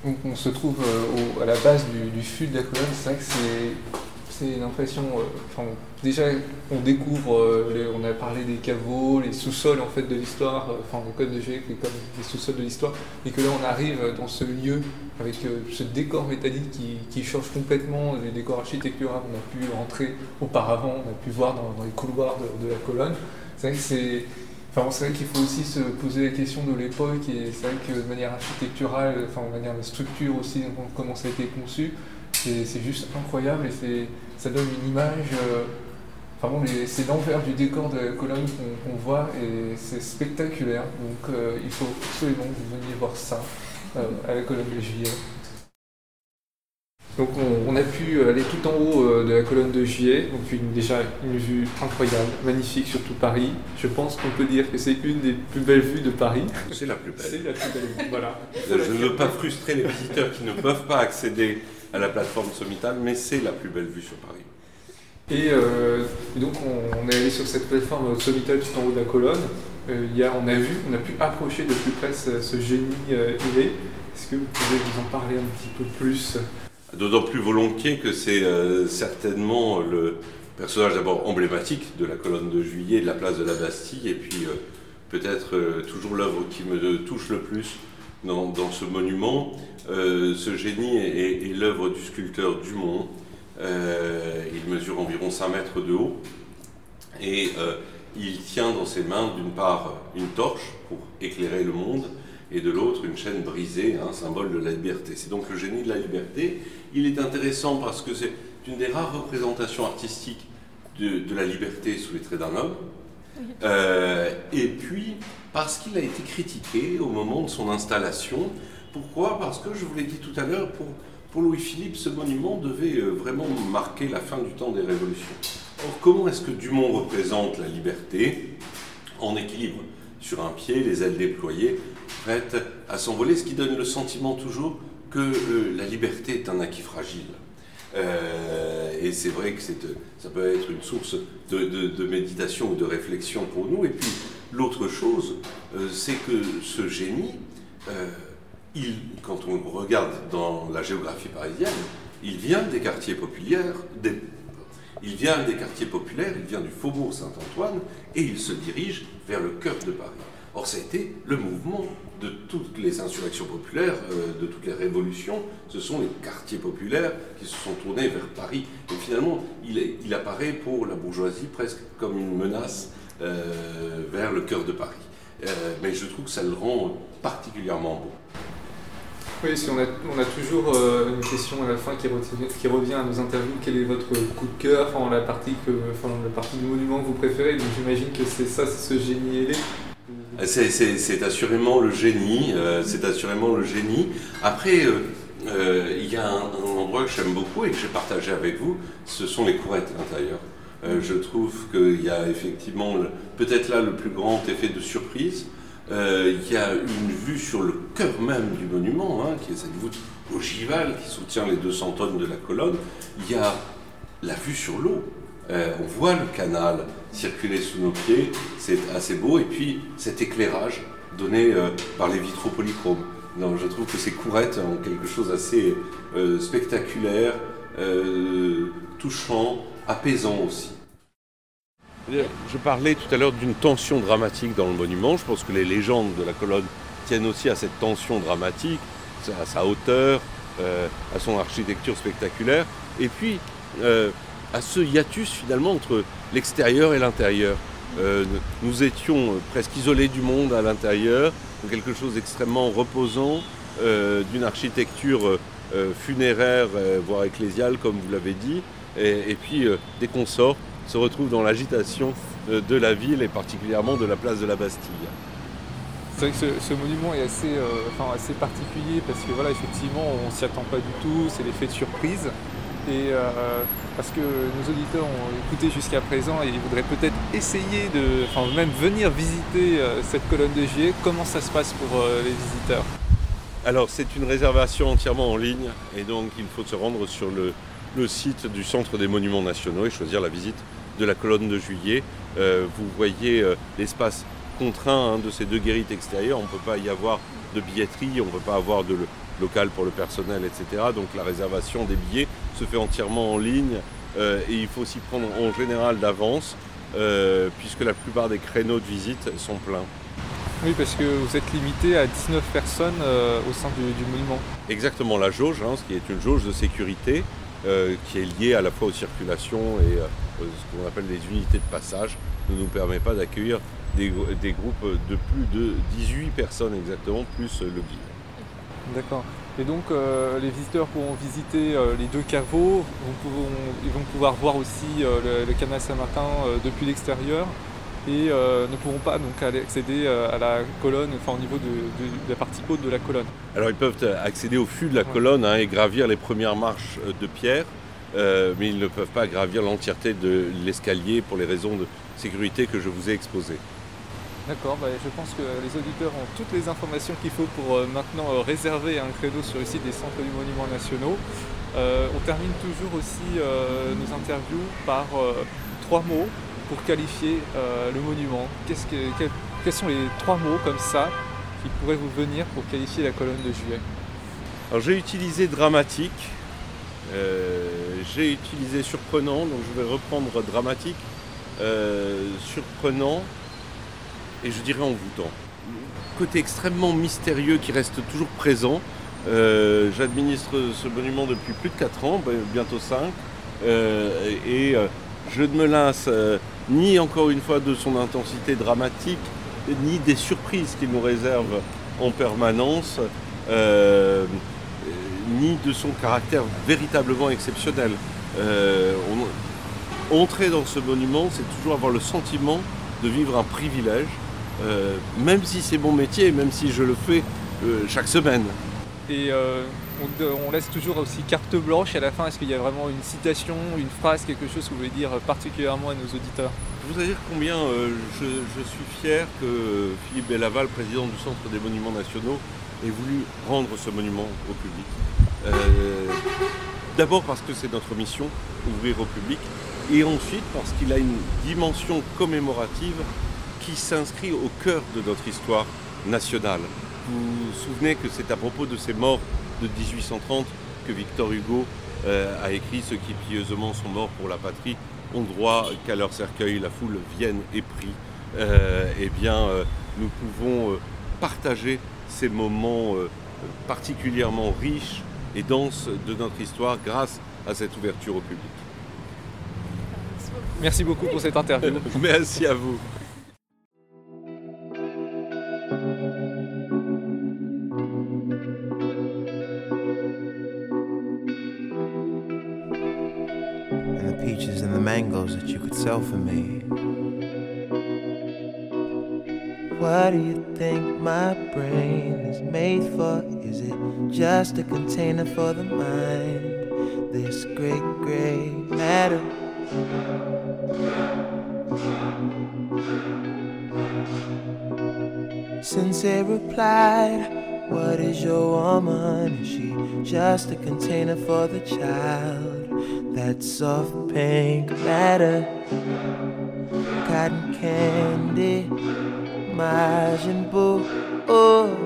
Speaker 5: on se trouve euh, à la base du, du fût de la colonne, c'est vrai que c'est c'est une impression. Euh, déjà, on découvre, euh, on a parlé des caveaux, les sous-sols en fait de l'histoire, euh, enfin le code de G, comme les sous-sols de l'histoire, et que là on arrive dans ce lieu avec ce décor métallique qui, change complètement les décors architecturaux qu'on a pu rentrer auparavant, on a pu voir dans, les couloirs de, la colonne. C'est vrai c'est. Enfin, c'est vrai qu'il faut aussi se poser la question de l'époque et c'est vrai que de manière architecturale, enfin de manière de structure aussi, comment ça a été conçu, c'est juste incroyable et ça donne une image. Euh, enfin bon, c'est l'envers du décor de la colonne qu'on voit et c'est spectaculaire. Donc euh, il faut absolument que vous veniez voir ça euh, à la colonne de juillet. Donc on, a pu aller tout en haut de la colonne de juillet, donc une, déjà une vue incroyable, magnifique sur tout Paris. Je pense qu'on peut dire que c'est une des plus belles vues de Paris.
Speaker 6: C'est la plus belle.
Speaker 5: C'est la plus belle, voilà.
Speaker 6: Je ne veux pas frustrer les visiteurs qui ne peuvent pas accéder à la plateforme sommitale, mais c'est la plus belle vue sur Paris.
Speaker 5: Et, euh, donc on, est allé sur cette plateforme sommitale tout en haut de la colonne. Euh, y a, on a vu, on a pu approcher de plus près ce, génie euh, Est-ce que vous pouvez vous en parler un petit peu plus?
Speaker 6: D'autant plus volontiers que c'est euh, certainement le personnage d'abord emblématique de la colonne de juillet, de la place de la Bastille, et puis peut-être toujours l'œuvre qui me touche le plus dans, ce monument. Euh, ce génie est, l'œuvre du sculpteur Dumont. Euh, il mesure environ 5 mètres de haut et euh, il tient dans ses mains d'une part une torche pour éclairer le monde et de l'autre une chaîne brisée, un symbole de la liberté. C'est donc le génie de la liberté. Il est intéressant parce que c'est une des rares représentations artistiques de, de la liberté sous les traits d'un homme. et puis, parce qu'il a été critiqué au moment de son installation. Pourquoi Parce que, je vous l'ai dit tout à l'heure, pour, Louis-Philippe, ce monument devait euh, vraiment marquer la fin du temps des révolutions. Or, comment est-ce que Dumont représente la liberté en équilibre Sur un pied, les ailes déployées, prêtes à s'envoler, ce qui donne le sentiment toujours que euh, la liberté est un acquis fragile. Euh, et c'est vrai que ça peut être une source de, méditation ou de réflexion pour nous. Et puis l'autre chose, c'est que ce génie, quand on regarde dans la géographie parisienne, il vient des quartiers populaires, il vient des quartiers populaires, il vient du faubourg Saint-Antoine et il se dirige vers le cœur de Paris. Or, ça a été le mouvement de toutes les insurrections populaires, euh, de toutes les révolutions. Ce sont les quartiers populaires qui se sont tournés vers Paris. Et finalement, il, apparaît pour la bourgeoisie presque comme une menace euh, vers le cœur de Paris. Euh, mais je trouve que ça le rend particulièrement beau.
Speaker 5: Oui, si on, a, on a toujours une question à la fin qui, qui, revient à nos interviews. Quel est votre coup de cœur, enfin, la, partie que, enfin, la partie du monument que vous préférez Donc j'imagine que c'est ça, c'est ce génie ailé.
Speaker 6: C'est assurément le génie, euh, c'est assurément le génie. Après, euh, euh, il y a un, endroit que j'aime beaucoup et que j'ai partagé avec vous, ce sont les courettes à l'intérieur. je trouve qu'il y a effectivement peut-être là le plus grand effet de surprise. Il y a une vue sur le cœur même du monument, hein, qui est cette voûte ogivale qui soutient les 200 tonnes de la colonne. Il y a la vue sur l'eau. on voit le canal, circuler sous nos pieds, c'est assez beau. Et puis cet éclairage donné euh, par les vitraux polychromes. Non, je trouve que ces courettes ont quelque chose d'assez euh, spectaculaire, euh, touchant, apaisant aussi. Je parlais tout à l'heure d'une tension dramatique dans le monument. Je pense que les légendes de la colonne tiennent aussi à cette tension dramatique, à sa hauteur, à son architecture spectaculaire. Et puis, à ce hiatus finalement entre l'extérieur et l'intérieur. Euh, nous étions presque isolés du monde à l'intérieur, quelque chose d'extrêmement reposant, euh, d'une architecture euh, funéraire, voire ecclésiale, comme vous l'avez dit. Et, puis, dès qu'on sort, se retrouve dans l'agitation de la ville et particulièrement de la place de la Bastille.
Speaker 5: C'est vrai que ce, monument est assez, assez particulier parce que voilà, effectivement, on ne s'y attend pas du tout, c'est l'effet de surprise. Et euh, parce que nos auditeurs ont écouté jusqu'à présent et ils voudraient peut-être essayer de, enfin même venir visiter euh, cette colonne de juillet, comment ça se passe pour euh, les visiteurs?
Speaker 6: Alors c'est une réservation entièrement en ligne et donc il faut se rendre sur le, site du Centre des Monuments Nationaux et choisir la visite de la colonne de juillet. vous voyez l'espace contraint hein, de ces deux guérites extérieures, on ne peut pas y avoir de billetterie, on ne peut pas avoir de, local pour le personnel, etc. Donc la réservation des billets se fait entièrement en ligne euh, et il faut s'y prendre en général d'avance euh, puisque la plupart des créneaux de visite sont pleins.
Speaker 5: Oui, parce que vous êtes limité à 19 personnes euh, au sein du, monument.
Speaker 6: Exactement, la jauge, hein, ce qui est une jauge de sécurité qui est liée à la fois aux circulations et ce qu'on appelle les unités de passage, ne nous permet pas d'accueillir des, groupes de plus de 18 personnes exactement, plus le guide.
Speaker 5: D'accord. Et donc euh, les visiteurs pourront visiter euh, les deux caveaux, ils vont pouvoir voir aussi euh, le, canal Saint-Martin depuis l'extérieur et ne pourront pas donc accéder à la colonne, enfin au niveau de, la partie haute de la colonne.
Speaker 6: Alors ils peuvent accéder au fût de la colonne hein, et gravir les premières marches de pierre, mais ils ne peuvent pas gravir l'entièreté de l'escalier pour les raisons de sécurité que je vous ai exposées.
Speaker 5: D'accord, bah, je pense que les auditeurs ont toutes les informations qu'il faut pour euh, maintenant euh, réserver un credo sur le site des centres du monument nationaux. Euh, on termine toujours aussi nos interviews par trois mots pour qualifier le monument. quels sont les trois mots comme ça qui pourraient vous venir pour qualifier la colonne de juillet?
Speaker 6: Alors j'ai utilisé dramatique, j'ai utilisé surprenant, donc je vais reprendre dramatique. surprenant, et je dirais envoûtant. Côté extrêmement mystérieux qui reste toujours présent. Euh, j'administre ce monument depuis plus de 4 ans, ben, bientôt 5, euh, et euh, je ne me lasse ni encore une fois de son intensité dramatique, ni des surprises qu'il nous réserve en permanence, ni de son caractère véritablement exceptionnel. entrer dans ce monument, c'est toujours avoir le sentiment de vivre un privilège, euh, même si c'est mon métier, même si je le fais euh, chaque semaine.
Speaker 5: Et euh, on, laisse toujours aussi carte blanche à la fin. Est-ce qu'il y a vraiment une citation, une phrase, quelque chose que vous voulez dire particulièrement à nos auditeurs?
Speaker 6: Je voudrais dire combien je, suis fier que Philippe Bellaval, président du Centre des Monuments Nationaux, ait voulu rendre ce monument au public. Euh, d'abord parce que c'est notre mission, ouvrir au public, et ensuite parce qu'il a une dimension commémorative qui s'inscrit au cœur de notre histoire nationale. Vous vous souvenez que c'est à propos de ces morts de 1830 que Victor Hugo euh, a écrit Ceux qui pieusement sont morts pour la patrie ont droit qu'à leur cercueil la foule vienne et prie. Euh, eh bien, euh, nous pouvons partager ces moments particulièrement riches et denses de notre histoire grâce à cette ouverture au public.
Speaker 7: Merci beaucoup pour cette interview.
Speaker 6: Merci à vous.
Speaker 8: That you could sell for me. What do you think my brain is made for? Is it just a container for the mind? This great gray matter. Sensei replied, What is your woman? Is she just a container for the child? that soft pink matter, cotton candy, Majin Buu. Oh, oh,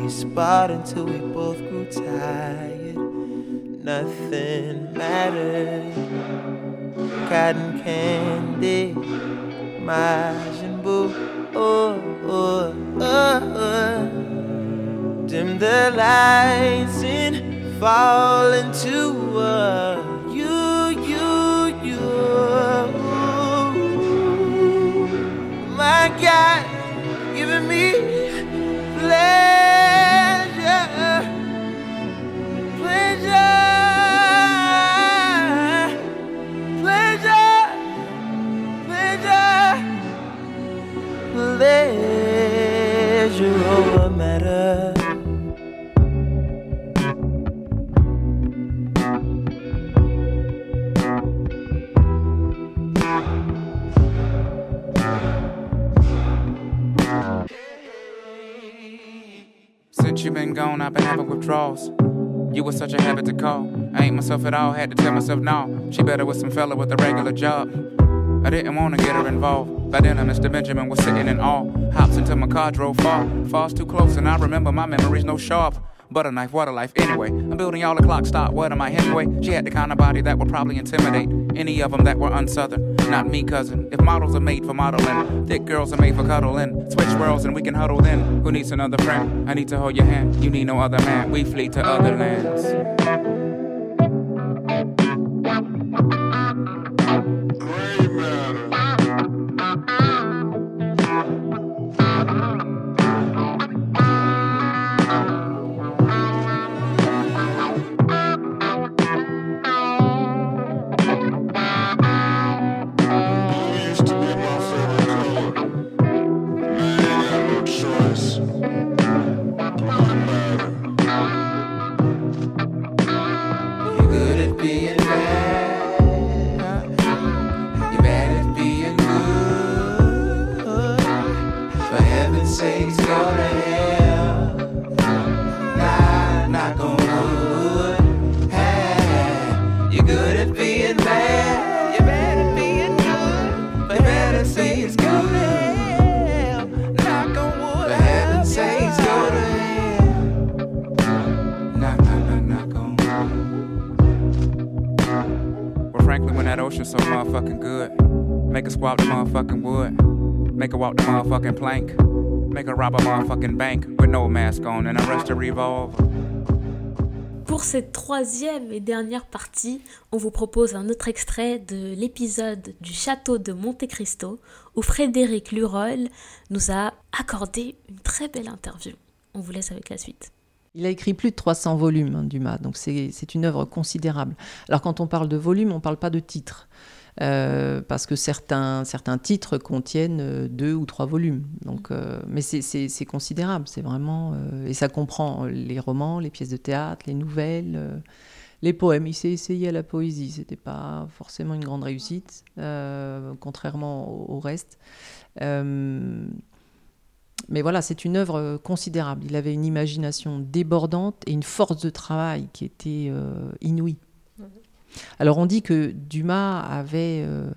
Speaker 8: we sparred until we both grew tired. Nothing mattered. Cotton candy
Speaker 9: You've been gone, I've been having withdrawals. You were such a habit to call. I ain't myself at all, had to tell myself no. She better with some fella with a regular job. I didn't wanna get her involved. By then, Mr. Benjamin was sitting in awe. Hops into my car, drove far. Falls too close, and I remember my memories no sharp. Butter knife, what a life, anyway. I'm building y'all a clock stop. What am I anyway? She had the kind of body that would probably intimidate any of them that were unsouthern. Not me, cousin. If models are made for modeling, thick girls are made for cuddling. Switch worlds and we can huddle then. Who needs another friend? I need to hold your hand. You need no other man. We flee to other lands. Frankly, when that ocean's so motherfucking good, Make her squat the motherfucking wood. Make her walk the motherfucking plank. Make her rob a motherfucking bank with no mask on and arrest a revolver.
Speaker 2: Pour cette troisième et dernière partie, on vous propose un autre extrait de l'épisode du château de Monte Cristo où Frédéric Lurol nous a accordé une très belle interview. On vous laisse avec la suite.
Speaker 10: Il a écrit plus de 300 volumes, hein, Dumas, donc c'est une œuvre considérable. Alors quand on parle de volume, on ne parle pas de titre. Euh, parce que certains, certains titres contiennent euh, deux ou trois volumes. Donc, euh, mais c'est considérable, c'est vraiment... et ça comprend les romans, les pièces de théâtre, les nouvelles, les poèmes. Il s'est essayé à la poésie, c'était pas forcément une grande réussite, contrairement au, au reste. Mais voilà, c'est une œuvre considérable. Il avait une imagination débordante et une force de travail qui était inouïe. Alors on dit que Dumas avait euh,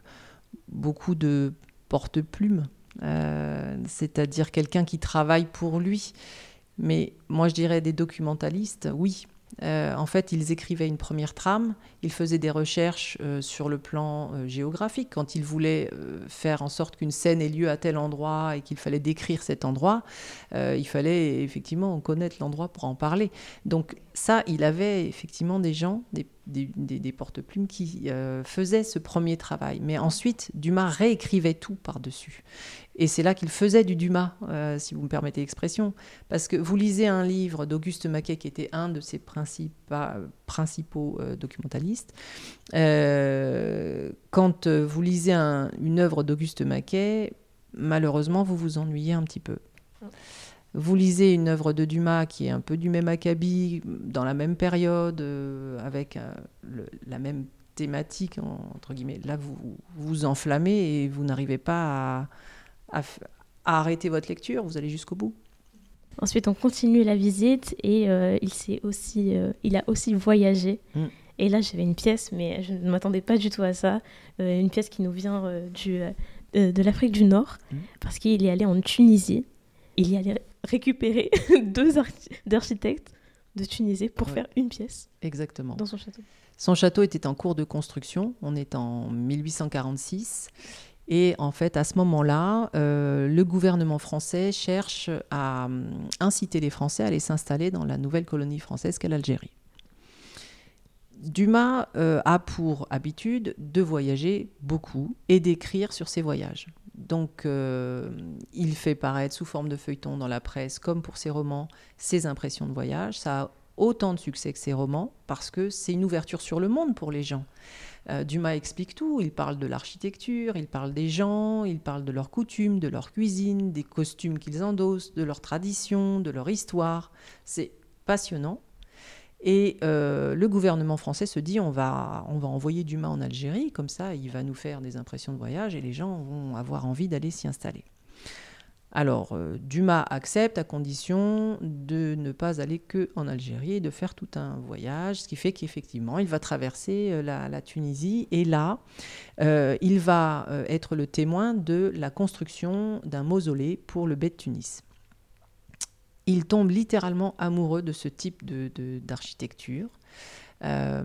Speaker 10: beaucoup de porte-plumes, euh, c'est-à-dire quelqu'un qui travaille pour lui. Mais moi je dirais des documentalistes, oui, euh, en fait, ils écrivaient une première trame, ils faisaient des recherches euh, sur le plan euh, géographique. Quand ils voulaient faire en sorte qu'une scène ait lieu à tel endroit et qu'il fallait décrire cet endroit, il fallait effectivement connaître l'endroit pour en parler. Donc ça, il avait effectivement des gens, des, des porte-plumes qui faisaient ce premier travail. Mais ensuite, Dumas réécrivait tout par-dessus. Et c'est là qu'il faisait du Dumas, euh, si vous me permettez l'expression. Parce que vous lisez un livre d'Auguste Maquet, qui était un de ses principaux euh, documentalistes. Euh, quand vous lisez une œuvre d'Auguste Maquet, malheureusement, vous vous ennuyez un petit peu. Vous lisez une œuvre de Dumas qui est un peu du même acabit, dans la même période, avec la même thématique, entre guillemets. Là, vous vous enflammez et vous n'arrivez pas à à, arrêter votre lecture, vous allez jusqu'au bout.
Speaker 3: Ensuite, on continue la visite et euh, il, aussi, euh, il a aussi voyagé. Mm. Et là, j'avais une pièce, mais je ne m'attendais pas du tout à ça. Euh, une pièce qui nous vient du, de l'Afrique du Nord, mm. parce qu'il est allé en Tunisie. Il y allait récupérer deux architectes de Tunisie pour faire une pièce.
Speaker 10: Exactement.
Speaker 3: Dans son château.
Speaker 10: Son château était en cours de construction. On est en 1846. Et en fait, à ce moment-là, euh, le gouvernement français cherche à euh, inciter les Français à aller s'installer dans la nouvelle colonie française qu'est l'Algérie. Dumas euh, a pour habitude de voyager beaucoup et d'écrire sur ses voyages. Donc, il fait paraître sous forme de feuilleton dans la presse, comme pour ses romans, ses impressions de voyage. Ça a autant de succès que ses romans parce que c'est une ouverture sur le monde pour les gens. Euh, Dumas explique tout. Il parle de l'architecture, il parle des gens, il parle de leurs coutumes, de leur cuisine, des costumes qu'ils endossent, de leurs traditions, de leur histoire. C'est passionnant. Et euh, le gouvernement français se dit on va, on va envoyer Dumas en Algérie, comme ça il va nous faire des impressions de voyage et les gens vont avoir envie d'aller s'y installer. Alors, euh, Dumas accepte à condition de ne pas aller que en Algérie et de faire tout un voyage, ce qui fait qu'effectivement, il va traverser euh, la, Tunisie et là, il va être le témoin de la construction d'un mausolée pour le bey de Tunis. Il tombe littéralement amoureux de ce type d'architecture. Euh,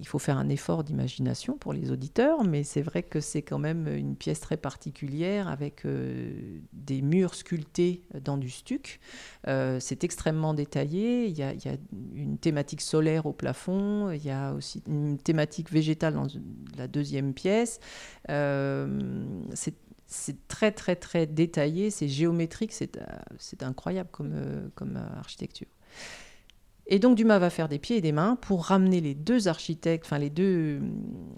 Speaker 10: il faut faire un effort d'imagination pour les auditeurs, mais c'est vrai que c'est quand même une pièce très particulière avec euh, des murs sculptés dans du stuc. Euh, c'est extrêmement détaillé. Il y, a, une thématique solaire au plafond. Il y a aussi une thématique végétale dans la deuxième pièce. Très très très détaillé, c'est géométrique, c'est incroyable comme, comme architecture. Et donc Dumas va faire des pieds et des mains pour ramener les deux architectes, enfin les deux,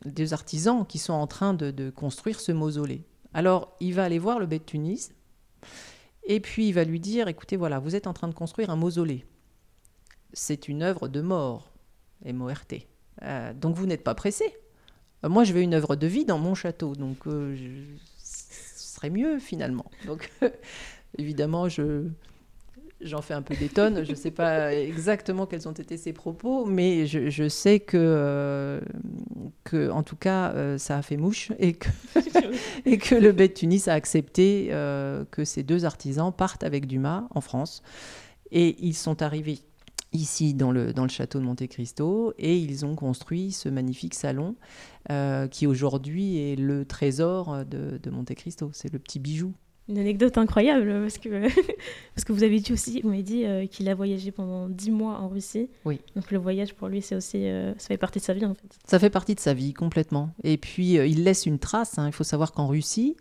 Speaker 10: deux artisans qui sont en train de, construire ce mausolée. Alors il va aller voir le bey de Tunis et puis il va lui dire, écoutez, voilà, vous êtes en train de construire un mausolée. C'est une œuvre de mort, M-O-R-T. Euh, donc vous n'êtes pas pressé. Euh, moi, je veux une œuvre de vie dans mon château, donc euh, ce mieux finalement. Donc évidemment, je, J'en fais un peu des. Je ne sais pas exactement quels ont été ses propos, mais je, sais que, euh, que, en tout cas, euh, ça a fait mouche et que, et que le Bête Tunis a accepté euh, que ces deux artisans partent avec Dumas en France. Et ils sont arrivés ici dans le, dans le château de Monte Cristo et ils ont construit ce magnifique salon euh, qui aujourd'hui est le trésor de, de Monte Cristo. C'est le petit bijou.
Speaker 3: Une anecdote incroyable parce que, parce que vous avez dit aussi, vous m'avez dit euh, qu'il a voyagé pendant dix mois en Russie.
Speaker 10: Oui.
Speaker 3: Donc le voyage pour lui, c'est aussi, euh, ça fait partie de sa vie en fait.
Speaker 10: Ça fait partie de sa vie complètement. Et puis il laisse une trace. hein. Il faut savoir qu'en Russie,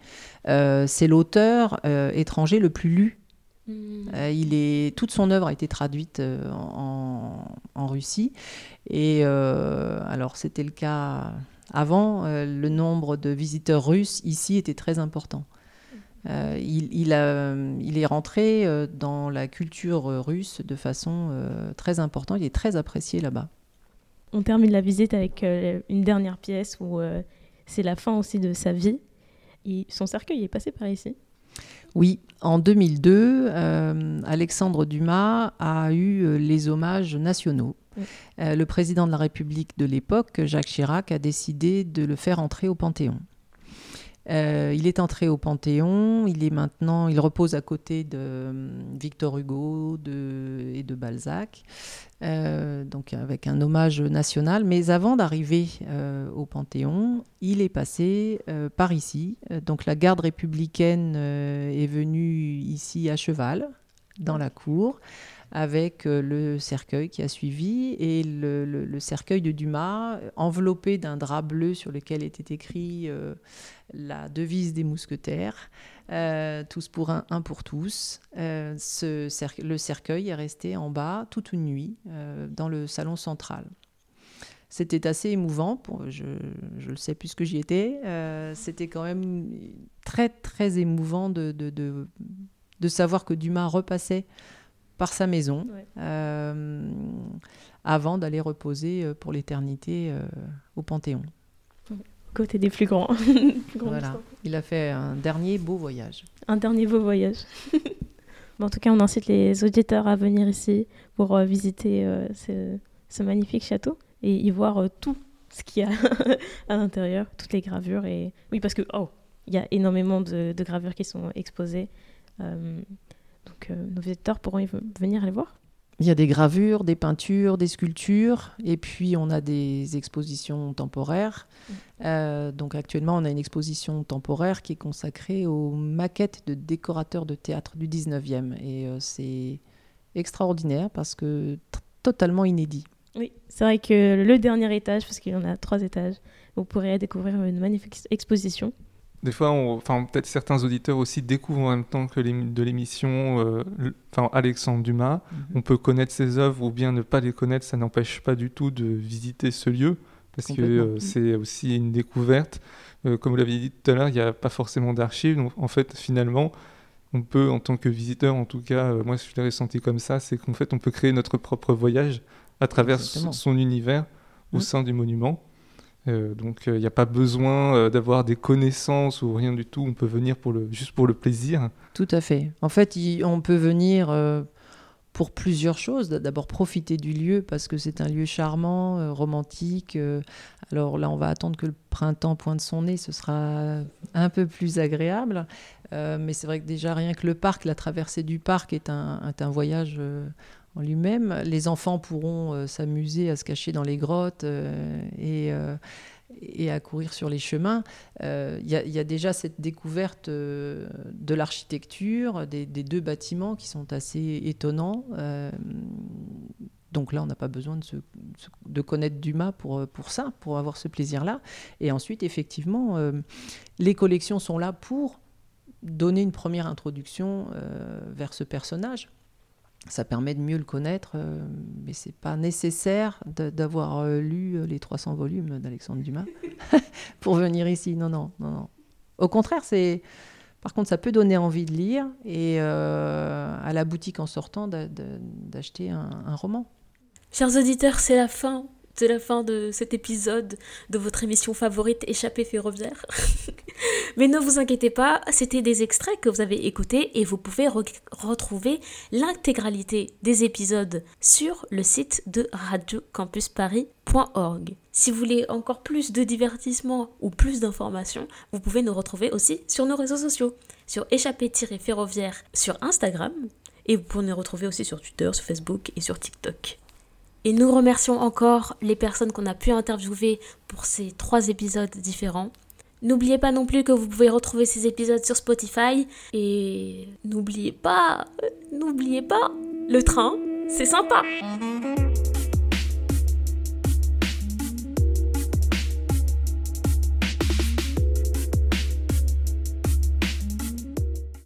Speaker 10: c'est l'auteur étranger le plus lu
Speaker 3: Hmm.
Speaker 10: Euh, il est, toute son œuvre a été traduite euh, en, en Russie. Et euh, alors, c'était le cas avant. le nombre de visiteurs russes ici était très important. Il, il a- il est rentré dans la culture russe de façon très importante. Il est très apprécié là-bas.
Speaker 3: On termine la visite avec une dernière pièce où c'est la fin aussi de sa vie. Et son cercueil est passé par ici.
Speaker 10: Oui, en 2002, euh, Alexandre Dumas a eu euh, les hommages nationaux.
Speaker 3: Oui.
Speaker 10: Euh, le président de la République de l'époque, Jacques Chirac, a décidé de le faire entrer au Panthéon. Euh, il est entré au Panthéon, il est maintenant, il repose à côté de euh, Victor Hugo et de Balzac, euh, donc avec un hommage national. Mais avant d'arriver euh, au Panthéon, il est passé par ici. Donc la garde républicaine est venue ici à cheval, dans la cour, avec euh, le cercueil qui a suivi et le, cercueil de Dumas, enveloppé d'un drap bleu sur lequel était écrit euh, la devise des mousquetaires. euh, tous pour un, un pour tous. Le cercueil est resté en bas toute une nuit dans le salon central. C'était assez émouvant, je, le sais puisque j'y étais. C'était quand même très très émouvant de, de savoir que Dumas repassait par sa maison
Speaker 3: Ouais.
Speaker 10: euh, avant d'aller reposer euh, pour l'éternité euh, au Panthéon.
Speaker 3: Côté des plus grands. Plus grands
Speaker 10: Voilà.
Speaker 3: histoires.
Speaker 10: Il a fait un dernier beau voyage.
Speaker 3: Un dernier beau voyage. Bon, en tout cas, on incite les auditeurs à venir ici pour euh, visiter ce, ce magnifique château et y voir tout ce qu'il y a à l'intérieur, toutes les gravures. Et... Oui, parce que, oh, il y a énormément de, de gravures qui sont exposées. Donc, nos visiteurs pourront y venir les voir.
Speaker 10: Il y a des gravures, des peintures, des sculptures, et puis on a des expositions temporaires. Euh, donc actuellement, on a une exposition temporaire qui est consacrée aux maquettes de décorateurs de théâtre du 19e. Et euh, c'est extraordinaire parce que totalement inédit.
Speaker 3: Oui, c'est vrai que le dernier étage, parce qu'il y en a trois étages, vous pourrez découvrir une magnifique exposition.
Speaker 5: Des fois, on- enfin, peut-être certains auditeurs aussi découvrent en même temps que de l'émission euh, enfin, Alexandre Dumas. On peut connaître ses œuvres ou bien ne pas les connaître, ça n'empêche pas du tout de visiter ce lieu, parce que euh, c'est aussi une découverte. Euh, comme vous l'avez dit tout à l'heure, il n'y a pas forcément d'archives. Donc, en fait, finalement, on peut, en tant que visiteur, en tout cas, moi je l'ai ressenti comme ça, c'est qu'en fait, on peut créer notre propre voyage à travers son, univers au
Speaker 10: Mm.
Speaker 5: sein du monument. Euh, donc il n'y a pas besoin euh, d'avoir des connaissances ou rien du tout, on peut venir juste pour le plaisir.
Speaker 10: Tout à fait. En fait, on peut venir euh, pour plusieurs choses. D'abord, profiter du lieu parce que c'est un lieu charmant, euh, romantique. euh. alors là, on va attendre que le printemps pointe son nez, ce sera un peu plus agréable. Euh, mais c'est vrai que déjà, rien que le parc, la traversée du parc est un, voyage euh, en lui-même. Les enfants pourront euh, s'amuser à se cacher dans les grottes euh, et, euh, et à courir sur les chemins. Il y, a- déjà cette découverte de l'architecture, des, deux bâtiments qui sont assez étonnants. Donc là, on n'a pas besoin de, connaître Dumas pour, pour ça, pour avoir ce plaisir-là. Et ensuite, effectivement, les collections sont là pour donner une première introduction vers ce personnage. Ça permet de mieux le connaître, euh, mais c'est pas nécessaire d'avoir euh, lu euh, les 300 volumes d'Alexandre Dumas pour venir ici. Non, non, non, non. Au contraire, c'est. Par contre, ça peut donner envie de lire et à la boutique en sortant d'a- d'a- d'acheter un roman.
Speaker 2: Chers auditeurs, c'est la fin. C'est la fin de cet épisode de votre émission favorite Échappée ferroviaire. Mais ne vous inquiétez pas, c'était des extraits que vous avez écoutés et vous pouvez re- retrouver l'intégralité des épisodes sur le site de radiocampusparis.org. Si vous voulez encore plus de divertissement ou plus d'informations, vous pouvez nous retrouver aussi sur nos réseaux sociaux, sur échappée-ferroviaire sur Instagram et vous pouvez nous retrouver aussi sur Twitter, sur Facebook et sur TikTok. Et nous remercions encore les personnes qu'on a pu interviewer pour ces trois épisodes différents. N'oubliez pas non plus que vous pouvez retrouver ces épisodes sur Spotify. Et n'oubliez pas, n'oubliez pas, le train, c'est sympa.